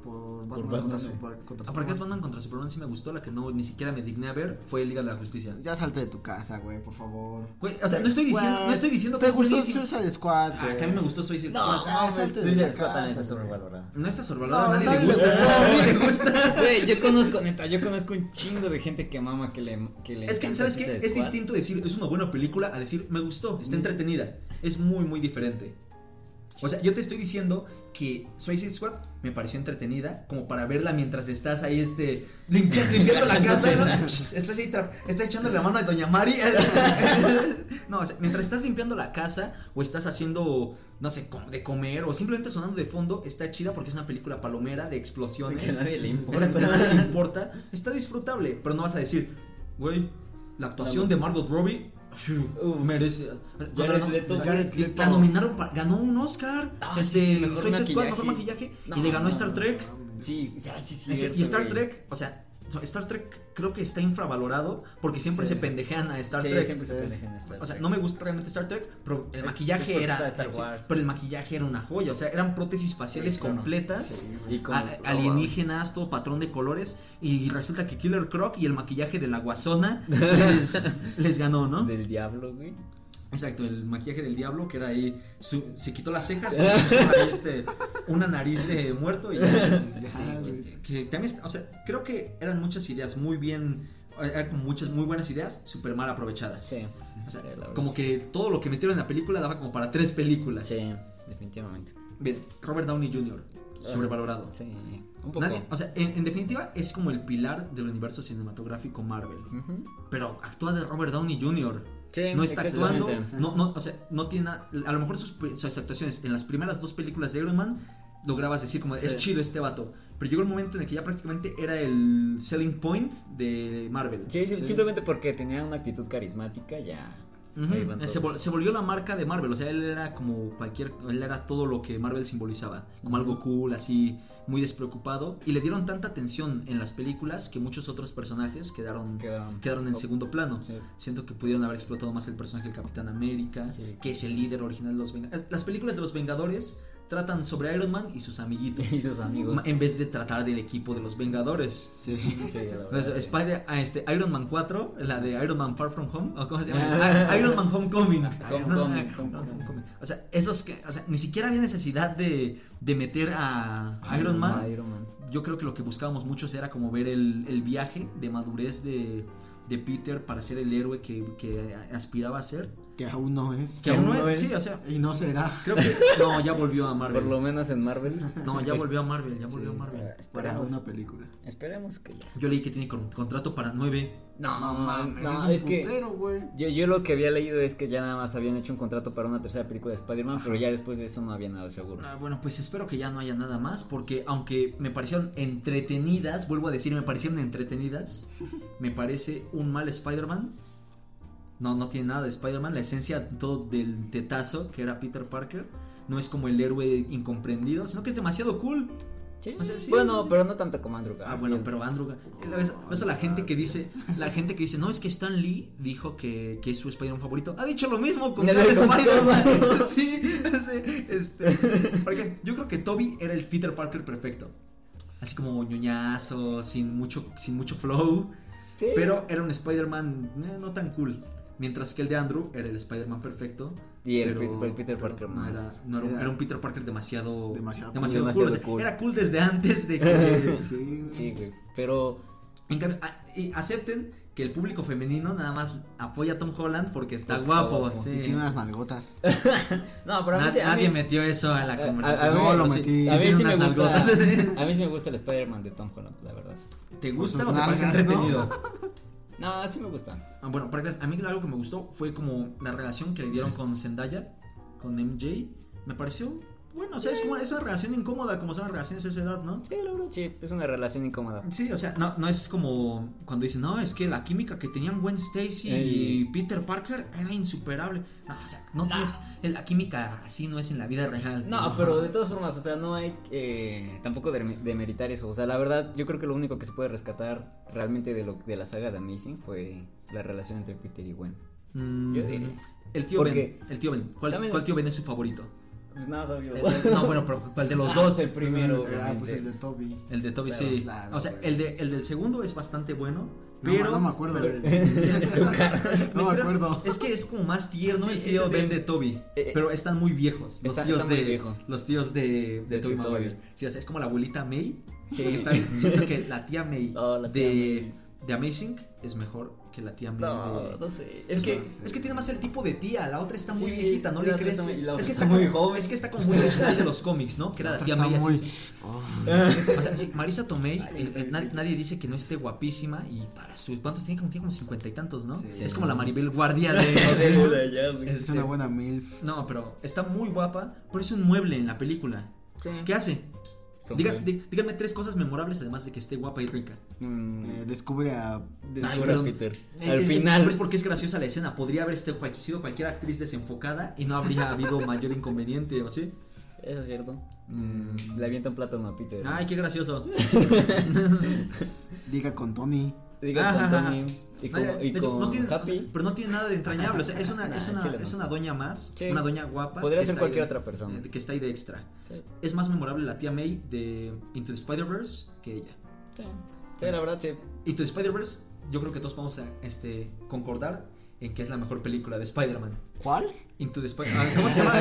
Por Por Batman, contra, Batman. Super- contra Ah, Superman. Batman contra Superman sí me gustó, la que no ni siquiera me digné a ver fue Liga de la Justicia. Ya salte de tu casa, güey, por favor. Güey, o sea, no estoy diciendo, no estoy diciendo ¿Te es gustó. Suicide Squad, Ah, que a mí me gustó Suicide No, Squad. Ah, no, salte de Suicide la Squad también está sobrevalorada. No está sobrevalorada, No, a nadie nadie le gusta. le gusta. a nadie le gusta. Güey, yo conozco, neta, yo conozco un chingo de gente que mama que le, que le Es que, encanta ¿sabes qué? Es distinto decir es una buena película a decir me gustó, está entretenida. Es muy, muy diferente. O sea, yo te estoy diciendo que Suicide Squad me pareció entretenida como para verla mientras estás ahí este limpiando, limpiando la casa, ¿no? Estás ahí estás echando la mano a Doña Mari. No, o sea, mientras estás limpiando la casa o estás haciendo no sé, de comer o simplemente sonando de fondo, está chida porque es una película palomera de explosiones. Que a nadie le importa. Exacto, nadie le importa. Está disfrutable, pero no vas a decir, güey, la actuación de Margot Robbie Uf. merece. Jared Ganó- Leto. Jared Leto. La nominaron, pa- ganó un Oscar. Ah, este, sí, mejor Suicide Squad, maquillaje. mejor maquillaje. No, y le ganó Star Trek. Sí, sí, sí. Y Star Trek, o sea, Star Trek creo que está infravalorado porque siempre Sí. se pendejean a Star Sí, Trek. siempre se Sí. pendejan en Star O sea, no me gusta realmente Star Trek, pero el maquillaje era. Star Wars. pero el maquillaje era una joya. O sea, eran prótesis faciales Sí, completas. Con a- alienígenas, todo patrón de colores. Y resulta que Killer Croc y el maquillaje de la guasona les, les ganó, ¿no? Del diablo, güey. Exacto, el maquillaje del diablo, que era ahí. su- se quitó las cejas y se puso ahí, este, una nariz de muerto y ya. Sí, güey. que, que también, o sea, creo que eran muchas ideas muy bien. Eran como muchas muy buenas ideas, súper mal aprovechadas. Sí. O sea, como que todo lo que metieron en la película daba como para tres películas. Sí, definitivamente. Bien, Robert Downey Jr., sobrevalorado. Sí, un poco. Nadie- o sea, en, en definitiva es como el pilar del universo cinematográfico Marvel. Ujú. Pero actúa de Robert Downey Jr. No está actuando, no, no, o sea, no tiene nada- a lo mejor sus, actuaciones en las primeras dos películas de Iron Man lograbas decir como es chido este vato, pero llegó el momento en el que ya prácticamente era el selling point de Marvel. Sí, sí, Sí. simplemente porque tenía una actitud carismática ya. Van Se, vol- todos. se volvió la marca de Marvel, o sea, él era como cualquier, él era todo lo que Marvel simbolizaba, como algo cool, así, muy despreocupado, y le dieron tanta atención en las películas que muchos otros personajes quedaron, Quedaron, quedaron en segundo plano. Sí. Siento que pudieron haber explotado más el personaje del Capitán América, Sí. que es el líder original de los Vengadores. Las películas de los Vengadores tratan sobre Iron Man y sus amiguitos. Y sus amigos. En vez de tratar del equipo de los Vengadores. Sí. Sí, la verdad, sí. Spider, ah, este, Iron Man 4, la de Iron Man Far From Home, ¿o cómo se llama? Ah. Ah, Iron Man Homecoming. Homecoming, Homecoming. Homecoming. O sea, esos que, o sea, ni siquiera había necesidad de, de meter a Iron Man. Iron Man. Yo creo que lo que buscábamos muchos era como ver el, el viaje de madurez de, de Peter para ser el héroe que, que aspiraba a ser. Que aún no es. Que aún no es, sí, o sea, Y no será. creo que no, ya volvió a Marvel. Por lo menos en Marvel. No, ya volvió a Marvel, ya volvió a. Marvel. Para Esperemos, una película. esperemos que ya. Yo leí que tiene con- contrato para nueve. No, No mames, no, es es que putero, güey. yo, yo lo que había leído es que ya nada más habían hecho un contrato para una tercera película de Spider-Man, pero ya después de eso no había nada seguro. Ah, bueno, pues espero que ya no haya nada más, porque aunque me parecieron entretenidas, vuelvo a decir, me parecieron entretenidas, me parece un mal Spider-Man. No, no tiene nada de Spider-Man, la esencia todo del tetazo que era Peter Parker, no es como el héroe incomprendido, sino que es demasiado cool. Sí. O sea, sí, bueno, sí. pero no tanto como Andrew Ah, Garfield. bueno, pero Andrew, Gar- eso la gente que dice, la gente que dice, no, es que Stan Lee dijo que, que es su Spider-Man favorito, ha dicho lo mismo con Spider-Man. sí, sí, este, porque yo creo que Toby era el Peter Parker perfecto, así como ñoñazo, sin mucho, sin mucho flow, pero era un Spider-Man eh, no tan cool. Mientras que el de Andrew era el Spider-Man perfecto. Y el, pero- Pet- el Peter Parker no más. Era, no era- era- era un Peter Parker demasiado, Demasiado demasiado, cool. cool. o sea, cool. Era cool desde antes de que... Sí, güey. Sí, güey. Pero En cambio, a- y acepten que el público femenino nada más apoya a Tom Holland porque está Porque guapo. está sí. Y tiene unas nalgotas. No, pero a mí, Na- a nadie mí- metió eso la a- a- conversación. a mí- No, lo pero sí- metí. a mí tiene sí me gusta. A mí sí me gusta el Spider-Man de Tom Holland, la verdad. ¿Te gusta sus o te parece entretenido? No, sí me gusta. Ah, Bueno, a mí algo que me gustó fue como la relación que le dieron con Zendaya, con MJ. Me pareció bueno, o sea, es como es una relación incómoda como son las relaciones a esa edad, ¿no? Sí, la verdad, sí, es una relación incómoda. Sí, o sea, no, no es como cuando dicen, no, es que la química que tenían Gwen Stacy y. Peter Parker era insuperable. No, o sea, no tienes, la química así no es en la vida real. No, pero de todas formas, o sea, no hay eh, tampoco de demeritar eso. O sea, la verdad, yo creo que lo único que se puede rescatar realmente de, lo, de la saga de Amazing fue la relación entre Peter y Gwen. Mm, Yo diría. El tío Porque- Ben, el tío Ben. ¿Cuál, También- cuál tío Ben es su favorito? Pues nada. El- no, bueno, pero ¿cuál de los Ah, dos? el primero, Ah, pues el de Toby. El de Toby, sí. claro, o sea, el, de, el del segundo es bastante bueno, No, pero... no me acuerdo. pero-. No me acuerdo. Es que es como más tierno Sí, el tío ese sí. Ben de Toby. Eh, eh. pero están muy viejos. Los Está- tíos está de. viejo. Los tíos de, de, De Toby Toby. Maguire. Sí, o sea, es como la abuelita May. Sí. Está, siento que la tía May Oh, la tía de, May. De Amazing es mejor que la tía May No, de. no sé. Es que, No sé. es que tiene más el tipo de tía, la otra está muy Sí, viejita, ¿no la le crees? está muy- y la es que está está muy joven. Es que está como muy original de los cómics, ¿no? Que era la Otra tía está May muy- así. Oh. O sea, sí, Marisa Tomei, Ay, es- es- sí. na- nadie dice que no esté guapísima y para sus ¿cuántos tiene? Como tiene como cincuenta y tantos, ¿no? Sí. Es como la Maribel Guardia de. Es una buena MILF. No, pero está muy guapa, pero es un mueble en la película. Sí. ¿Qué hace? Diga- dí- díganme tres cosas memorables además de que esté guapa y rica. Mm, Eh, descubre a. descubre Ay, a. Peter. Eh, Al eh, final. es porque es graciosa la escena. Podría haber este- sido cualquier actriz desenfocada y no habría habido mayor inconveniente, ¿o sí? Eso es cierto. Mm. Le avienta un plátano a Peter. Ay, qué gracioso. Liga con Tony. Diga Ajá, con ajá. Tony y con, y con no tiene, Happy. pero no tiene nada de entrañable. O sea, es una, Nah, es una, chile es una doña más, Sí. una doña guapa. Podría ser cualquier de- otra persona. Que está ahí de extra. Sí, Es más memorable la tía May de Into the Spider-Verse que ella. sí. Sí, la verdad, sí. Into the Spider-Verse, yo creo que todos vamos a este, concordar en que es la mejor película de Spider-Man. ¿Cuál? Into the Spider-Man. ¿Cómo se llama?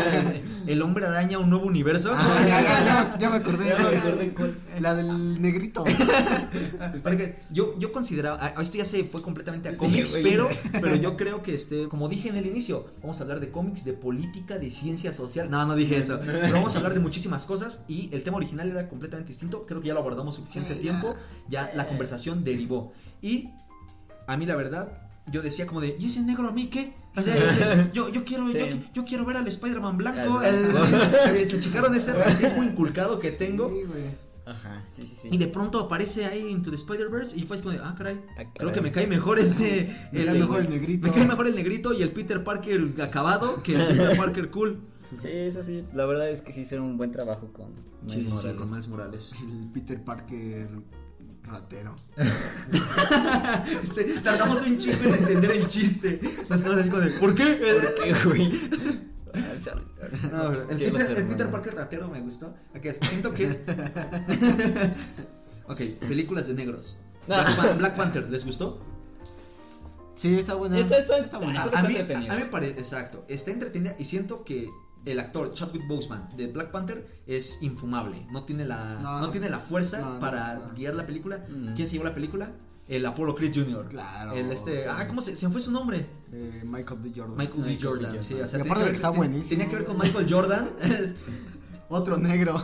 El hombre araña, un nuevo universo. Ah, ya, ya, ya, ya me acordé. Ya me acordé cuál. La del negrito. Yo, yo consideraba, ah, esto ya se fue completamente a cómics, pero, pero yo creo que, este, como dije en el inicio, vamos a hablar de cómics, de política, de ciencia social. No, no dije eso. Pero vamos a hablar de muchísimas cosas y el tema original era completamente distinto. Creo que ya lo abordamos suficiente tiempo. Ya la conversación derivó. Y a mí la verdad, yo decía como de, ¿y ese negro a mí qué? O sea, este, yo, yo, quiero, yo, Sí. yo quiero ver al Spider-Man blanco. Eh, Se checaron ese racismo inculcado que tengo. Sí, güey. Ajá, sí, sí, sí. Y de pronto aparece ahí Into the Spider-Verse y fue así como de, ah, caray, Ah, creo que me cae mejor este... Me el- cae mejor el negrito. Me cae mejor el negrito y el Peter Parker acabado que el Peter Parker cool. Sí, eso sí. La verdad es que sí hicieron un buen trabajo con Miles Morales. con Miles Morales. El Peter Parker ratero. Tardamos un chingo en entender el chiste. Nos quedamos así como de, ¿por qué? ¿Por qué, güey? No, el, Sí, Peter, el Peter. Parker ratero me gustó. Ok, siento que... ok, películas de negros. Black, Pan- Black Panther, ¿les gustó? Sí, está buena. Está- está- buena. A, está mí, entretenida. a mí me parece, exacto, está entretenida y siento que el actor Chadwick Boseman de Black Panther es infumable, no tiene la, no, No. tiene la fuerza No, no, para no. guiar la película. Mm. ¿Quién se llevó la película? El Apollo Creed Jr. Claro, El este, sí. ah, ¿cómo se, se me fue su nombre? Eh, Michael B. Jordan. Michael B. Michael B. Jordan, Jordan. sí, o sea, Y tenía aparte que, que está ver, buenísimo. tenía que ver con Michael Jordan. Otro negro.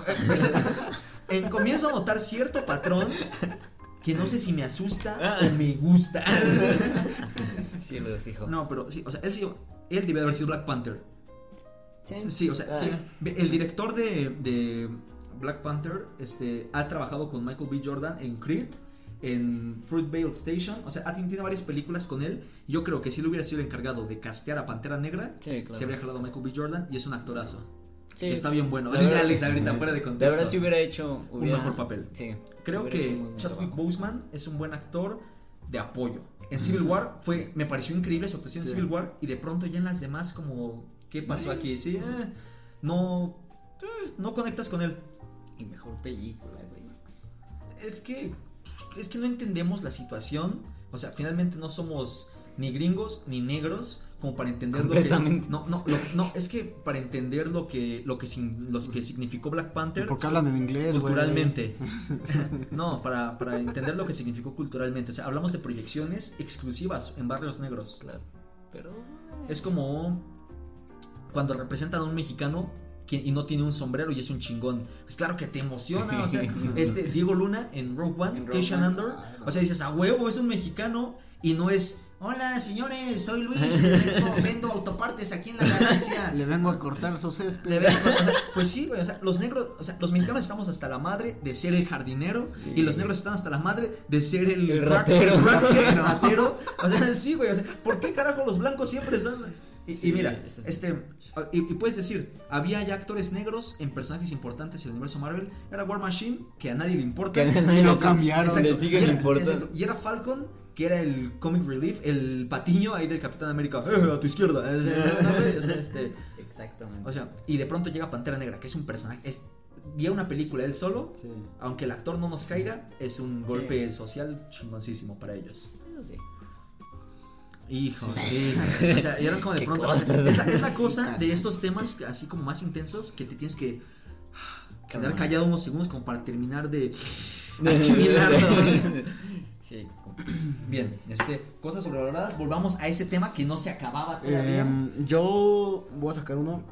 en, comienzo a notar cierto patrón que no sé si me asusta o me gusta. Sí, lo dijo. no, pero sí, o sea, él sí, él debe de haber sido Black Panther. Sí, o sea, Ah. sí, el director de, de Black Panther este, ha trabajado con Michael B. Jordan en Creed, en Fruitvale Station, o sea, ha- tiene varias películas con él. Yo creo que si él hubiera sido el encargado de castear a Pantera Negra, Sí, claro. se habría jalado a Michael B. Jordan y es un actorazo. Sí. Está bien bueno. Dice Alex ahorita fuera de De contexto. verdad, si hubiera hecho Un mejor papel. Sí. Creo que Chadwick. Boseman es un buen actor de apoyo. En Civil War fue, me pareció increíble su actuación en. Civil War y de pronto ya en las demás como, ¿qué pasó aquí? Sí, eh, no, eh, no conectas con él. Y mejor película, güey. Es que, es que no entendemos la situación. O sea, finalmente no somos ni gringos ni negros como para entender lo que no no lo- no es que para entender lo que lo que sin- lo que significó Black Panther Porque hablan en inglés, culturalmente. no, para, para entender lo que significó culturalmente. O sea, hablamos de proyecciones exclusivas en barrios negros. Claro. Pero. Es como cuando representan a un mexicano que- y no tiene un sombrero y es un chingón. Pues claro que te emociona. O sea, este Diego Luna en Rogue One, Keishan One. Andor. O sea, dices, a huevo, es un mexicano y no es. Hola señores, soy Luis, y vendo, autopartes aquí en la galaxia. Le vengo a cortar su césped. Le ven- o sea, pues sí, güey, o sea, los negros, o sea, los mexicanos estamos hasta la madre de ser el jardinero Sí. y los negros están hasta la madre de ser el, El ratero. el crack- el ratero. O sea, sí, güey, o sea, ¿por qué carajo los blancos siempre son y, mira, este y, y puedes decir, había ya actores negros en personajes importantes en el universo Marvel, era War Machine, que a nadie le importa. Que a nadie lo le- cambiaron. Le siguen era, importando. y era Falcon, que era el comic relief, el patiño ahí del Capitán América, "Eh, a tu izquierda. Sea, este, Exactamente. o sea, y de pronto llega Pantera Negra, que es un personaje, es una película él solo, Sí. aunque el actor no nos caiga, es un golpe social chingoncísimo para ellos. Eso sí. Hijo, sí. O sea, y eran como de pronto. Es la, es la cosa de estos temas así como más intensos que te tienes que quedar callado unos segundos como para terminar de asimilarlo. Sí, como- Bien, este, cosas sobrevaloradas. Volvamos a ese tema que no se acababa todavía. Em, yo voy a sacar uno.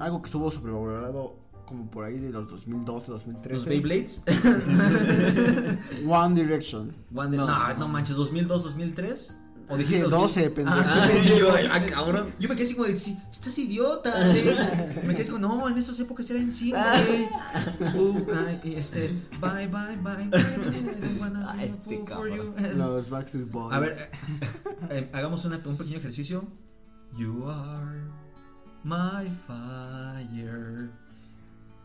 algo que estuvo sobrevalorado como por ahí de los 2012, 2013. Los Beyblades. One Direction. One- no, No, no, manches, 2002, 2003. O Dije dijiste 12, pendejo. Ah, yo, ah, cabrón. Yo me quedé así como de, sí, estás idiota, Alex. Me quedé así como, no, en esas épocas era en cine, güey. Uh, ay, este, bye, bye, bye, bye, I don't wanna Ah, be a este fool for you. cabrón. Los Backstreet Boys. A ver, eh, eh, hagamos una- un pequeño ejercicio. You are my fire.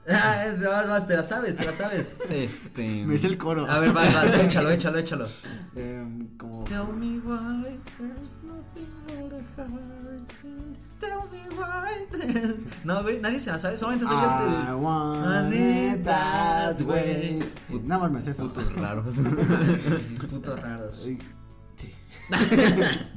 Ah, vas, vas, te la sabes, te la sabes. Este. Me hice el coro. A ver, vas, vas, échalo, échalo, échalo. Em, como. Tell me why there's nothing but a heart. Tell me why. No, güey, nadie se la sabe, solamente soy I yo. want it that way. Sí, nada más me sé eso. Putos raros. Putos raros. Sí.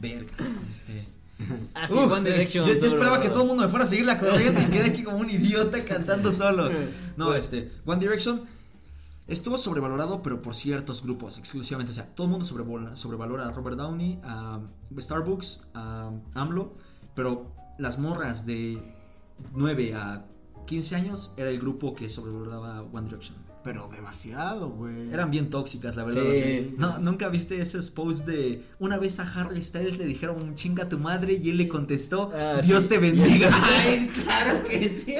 Verga, este. Ah, sí, Uf, One Direction. Yo, yo esperaba que todo el mundo me fuera a seguir la corriente y quedé aquí como un idiota cantando solo. No, este, One Direction estuvo sobrevalorado, pero por ciertos grupos exclusivamente. O sea, todo el mundo sobrevalora, sobrevalora a Robert Downey, a Starbucks, a AMLO, pero las morras de 9 a 15 años era el grupo que sobrevaloraba a One Direction. Pero demasiado, güey. Eran bien tóxicas, la verdad. Sí. así. No, ¿Nunca viste esos posts de una vez a Harry Styles le dijeron chinga a tu madre y él le contestó Ah, Dios sí. te bendiga? Ay, claro que sí.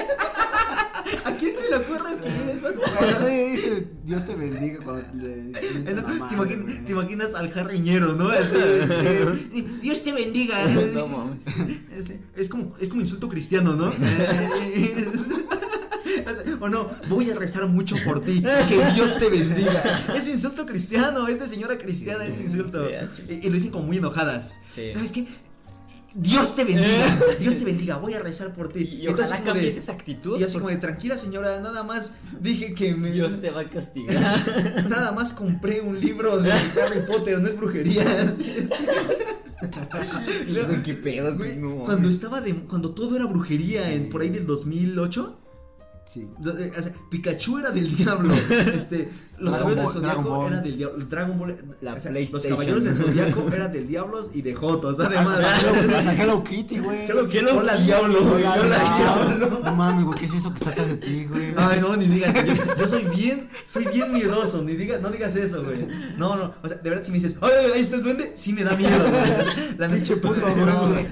¿A quién se le ocurre escribir esas cosas? nadie dice Dios te bendiga cuando le Eh, ¿Te, te imaginas al jarriñero, ¿no? Así, este, Dios te bendiga. No mames. Es, es como, es como insulto cristiano, ¿no? O sea, O no, voy a rezar mucho por ti, que Dios te bendiga. Es insulto cristiano, es de señora cristiana, es insulto. Y, y lo dicen como muy enojadas. Sí. ¿Sabes qué? Dios te bendiga, Dios te bendiga, voy a rezar por ti. Y Entonces, ojalá como de- cambies esa actitud. y así como de tranquila señora, nada más dije que me Dios te va a castigar. nada más compré un libro de Harry Potter, no es brujería. Así es. Sí, güey, qué pedo, Güey. No, cuando estaba de cuando todo era brujería en por ahí del 2008 Sí. sea, Pikachu era del diablo este los Dragon caballeros del Ball. eran del diablo Dragon Ball La o sea, los caballeros del zodiaco eran del diablos y de jotos además Hasta Hello Kitty, güey. Hello Kitty. Hola, diablo, güey, Hola, diablo. diablo. No mames, güey, ¿qué es eso que trata de ti, güey? Ay, no, ni digas que yo, yo soy bien, soy bien miedoso, ni digas, no digas eso, güey. No, no, o sea, de verdad si me dices, ay, ay, ahí está el duende, sí me da miedo, güey. La pinche puto, güey.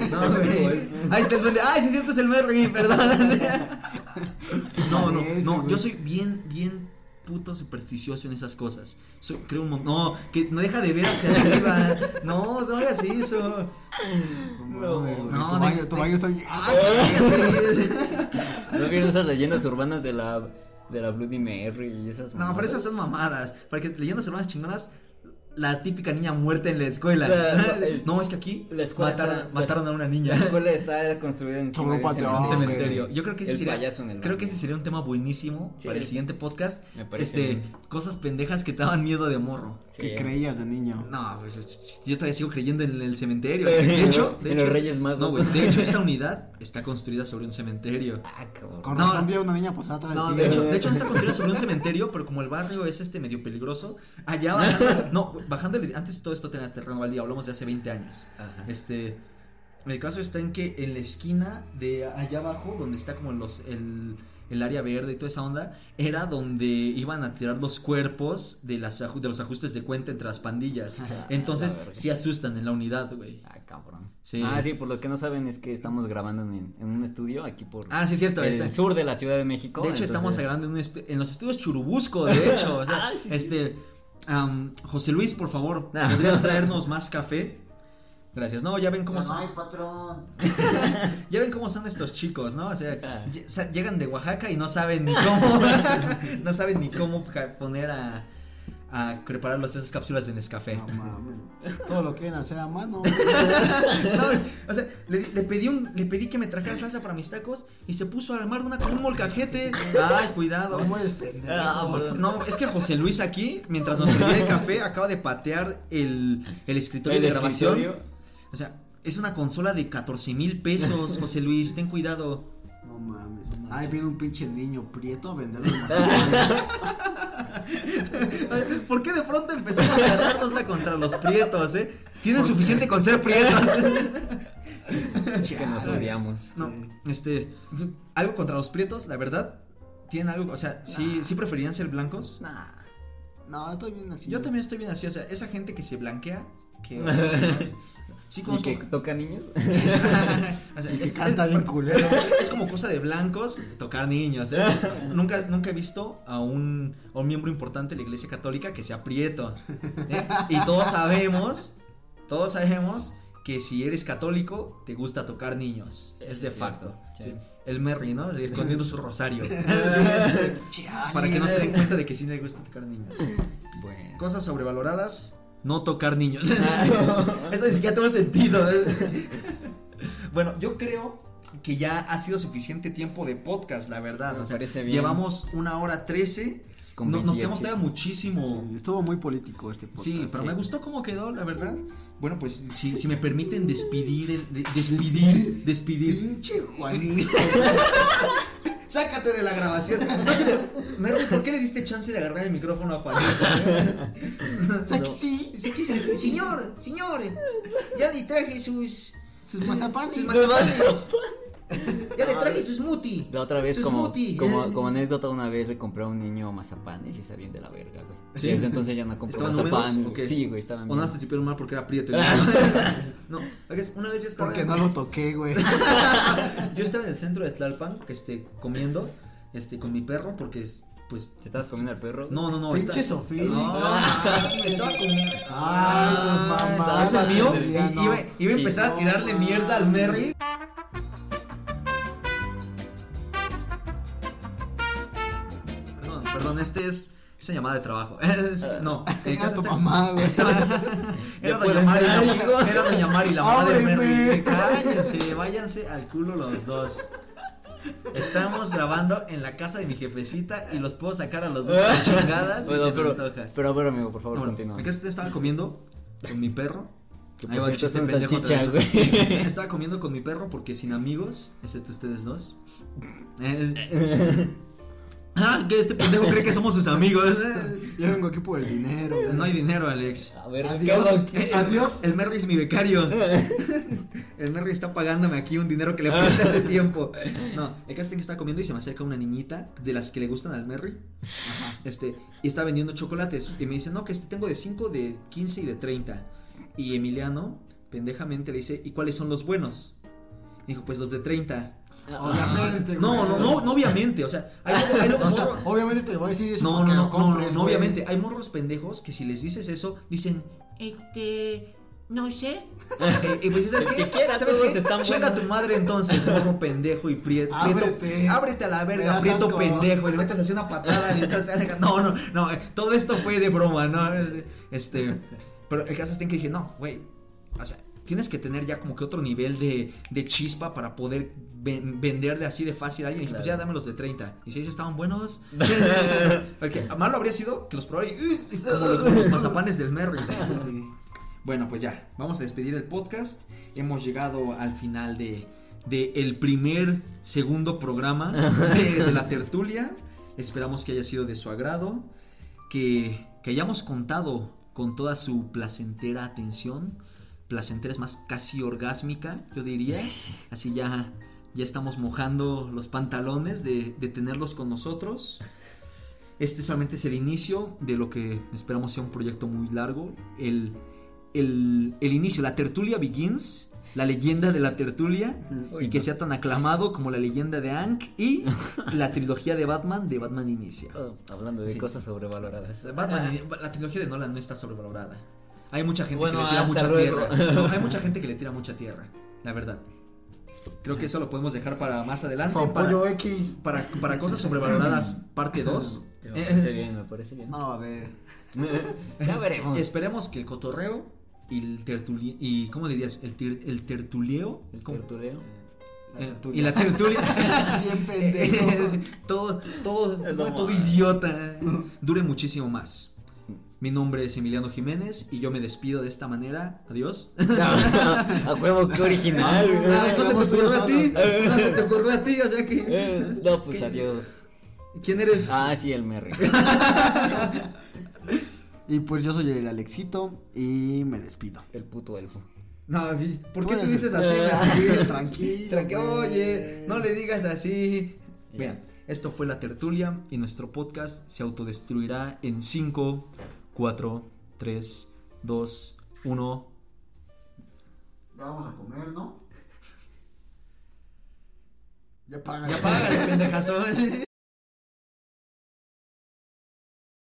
no, güey. Ahí está el duende, ay, sí cierto, es el Merry, perdón. No, no, no, yo soy bien, bien puto supersticioso en esas cosas. Soy, creo un no, que no deja de ver hacia arriba. No, no hagas eso. No, güey, no, tu baño, está bien. Ah. ¿No vieron esas leyendas urbanas de la, de la Bloody Mary y esas No, pero mamadas? esas son mamadas. Para que leyendas urbanas chingonas, la típica niña muerta en la escuela. La- la- no, es que aquí la escuela mataron, está- mataron a una niña. La escuela está construida Sobre un cementerio. cementerio. Yo creo que ese sería, en creo que ese sería un tema buenísimo Sí. para el siguiente podcast. Me parece Este, bien. cosas pendejas que te daban miedo de morro. Sí. ¿Qué creías de niño? No, pues yo todavía sigo creyendo en el cementerio. De hecho, de En hecho, los Reyes Magos. No, güey, de hecho esta unidad está construida sobre un cementerio. Ah, cabrón. Con No. razón a una niña pasada atrás No, de de hecho, de hecho no está construida sobre un cementerio, pero como el barrio es este medio peligroso, allá bajando, no, bajando, antes todo esto tenía terreno baldío, hablamos de hace 20 años. Ajá. Este, el caso está en que en la esquina de allá abajo, donde está como los, el, el área verde y toda esa onda, era donde iban a tirar los cuerpos de, las, de los ajustes de cuenta entre las pandillas. Entonces, sí asustan en la unidad, güey. Ah, cabrón. Sí. Ah, sí, por lo que no saben es que estamos grabando en, en un estudio aquí por Ah, sí, cierto. el este- sur de la Ciudad de México. De hecho, estamos grabando en, un en los estudios Churubusco, de hecho. o sea, Ah, sí, sí. José Luis, por favor, Ah. ¿podrías traernos más café? Gracias. No, ya ven cómo son. patrón. Ya ven cómo son estos chicos, ¿no? O sea, Ah. o sea, llegan de Oaxaca y no saben ni cómo, no saben ni cómo poner a, a prepararlos esas cápsulas de Nescafé. No mames. Todo lo quieren hacer a mano. No, o sea, le, le pedí un, le pedí que me trajera salsa para mis tacos y se puso a armar una con un molcajete. Ay, cuidado. ¿Cómo eres pendejo? Ah. No, es que José Luis aquí, mientras nos servía el café, acaba de patear el, el escritorio El de grabación. escritorio. O sea, es una consola de 14 mil pesos, José Luis, ten cuidado. No mames. Ay, viene un pinche niño prieto a venderle ¿Por qué de pronto empezamos a agarrárnosla contra los prietos, eh? Tienen suficiente con ser prietos. que nos odiamos. No, este, algo contra los prietos, la verdad, tienen algo, o sea, sí, sí preferían ser blancos. Nah. No, estoy bien así. Yo también estoy bien así, o sea, esa gente que se blanquea, que... o sea, sí ¿Y que toca niños? O sea, Y que es- canta bien culero. Es, como cosa de blancos tocar niños, ¿eh? Nunca, nunca he visto a un, a un miembro importante de la iglesia católica que sea prieto. ¿eh? Y todos sabemos, todos sabemos que si eres católico, te gusta tocar niños. Eso es de facto. sí. Sí. El Merry, ¿no? Escondiendo su rosario. Para que no se den cuenta de que sí le gusta tocar niños. Bueno. Cosas sobrevaloradas, no tocar niños. Eso ni siquiera tiene sentido. bueno, yo creo que ya ha sido suficiente tiempo de podcast, la verdad. Me O sea, parece bien. llevamos una hora trece. No- nos 28. quedamos todavía muchísimo. Sí, estuvo muy político este podcast. Sí, pero sí. me gustó cómo quedó, la verdad. Bueno, pues si, si me permiten despedir, el- de- despedir, despedir. Pinche Juanín. Sácate de la grabación. No sé por- Merry, ¿por qué le diste chance de agarrar el micrófono a Juanito? Aquí sí. Sí, sí, sí. Señor, señor, ya le traje sus. Sus mazapanes. Sus mazapanes. Ya le traje sus smoothie. La otra vez, Su como, smoothie. como, como anécdota, una vez le compré a un niño mazapanes y está bien de la verga, güey. ¿Sí? Y desde entonces ya no compro ¿Estaban húmedos mazapanes. o güey. qué? Sí, güey, estaban O bien. nada, te supieron mal porque era prieto. No, una vez yo estaba. Porque no lo toqué, güey. Yo estaba en el centro de Tlalpan, este, comiendo, este, con mi perro, porque es, pues. ¿Te estabas comiendo al perro? No, no, no. Pinche está- Sofía. No, no, estaba comiendo. Ay, tus mamás, ¿Es el mío? Iba, iba a empezar a tirarle No, mierda al Merry. Perdón, este es. Esa llamada de trabajo. No, el Era caso tu está- mamá, güey. estaba- Era doña Mari, la, era doña Mari, la mamá de. Merry. Cállense, váyanse al culo los dos. Estamos grabando en la casa de mi jefecita y los puedo sacar a los dos a chingadas se me pero, antoja. pero a ver, amigo, por favor, Bueno, continúa. el caso estaba comiendo con mi perro. Que Ahí va el chiste pendejo otra vez. Sí, estaba comiendo con mi perro porque sin amigos, excepto ustedes dos. Ah, que este pendejo cree que somos sus amigos. Yo vengo aquí por el dinero. No hay dinero, Alex. A ver, Adiós. Eh. El Merry es mi becario. El Merry está pagándome aquí un dinero que le presté hace tiempo. No, el caso es que estaba comiendo y se me acerca una niñita de las que le gustan al Merry. Este, y está vendiendo chocolates. Y me dice, no, que este tengo de 5, de 15 y de 30. Y Emiliano, pendejamente, le dice, ¿y cuáles son los buenos? Dijo, pues los de 30. Obviamente, No, no, no, no, obviamente. O sea, hay, hay luego O sea, morro- obviamente te lo voy a decir eso no, no, no, no, compres, no, obviamente. Hay morros pendejos que si les dices eso, dicen, este, no sé. Y, pues, ¿sabes qué? que quiera, ¿Sabes qué? están Chinga tu madre entonces, morro pendejo y prieto. Ábrete. Ábrete a la verga, prieto asco. pendejo. Y le metes así una patada y entonces, no, no, no. eh, Todo esto fue de broma, ¿no? Este, pero el caso es que dije, no, güey. O sea, tienes que tener ya como que otro nivel de, de chispa para poder ven- venderle así de fácil a alguien. Y dije, pues ya dame los de 30. Y si ellos estaban buenos. Porque malo habría sido que los probara y, como los, mazapanes del Merry. Bueno, pues ya, vamos a despedir el podcast. Hemos llegado al final de, de el primer, segundo programa de, de la tertulia. Esperamos que haya sido de su agrado, que, que hayamos contado con toda su placentera atención. Placentera es más casi orgásmica, yo diría. Así ya, ya estamos mojando los pantalones de, de tenerlos con nosotros. Este solamente es el inicio de lo que esperamos sea un proyecto muy largo. El, el, el inicio, la tertulia begins, la leyenda de la tertulia, Uy, y que no. sea tan aclamado como la leyenda de Hank y la trilogía de Batman de Batman Inicia. Oh, hablando de Sí. cosas sobrevaloradas. Batman Ini- la trilogía de Nolan no está sobrevalorada. Hay mucha gente Bueno, que le tira mucha luego. tierra. No, hay mucha gente que le tira mucha tierra, la verdad. Creo que eso lo podemos dejar para más adelante. Para, X. para, para cosas sobrevaloradas, parte 2. Sí, me parece bien, me parece bien. No, a ver. Ya veremos. Esperemos que el cotorreo y el tertulio y ¿cómo dirías? El, tir- el tertuleo El ¿Cómo? tertuleo. Eh, y la tertulia Bien pendejo. Todo todo todo más. idiota dure muchísimo más. Mi nombre es Emiliano Jiménez y yo me despido de esta manera. Adiós. a huevo, qué original. Ah, no se te ocurrió a ti. No se te ocurrió a ti, o sea que. Eh, No, pues ¿Qué? adiós. ¿Quién eres? Ah, sí, el Merry. Y pues yo soy el Alexito y me despido. El puto elfo. No, ¿y ¿por qué te dices así? Martín? tranquilo, Tranqui- güey. Oye, no le digas así. Vean, esto fue la tertulia y nuestro podcast se autodestruirá en 5, 4, 3, 2, 1. Vamos a comer, ¿no? Ya pagan. Ya págale, pendejazo.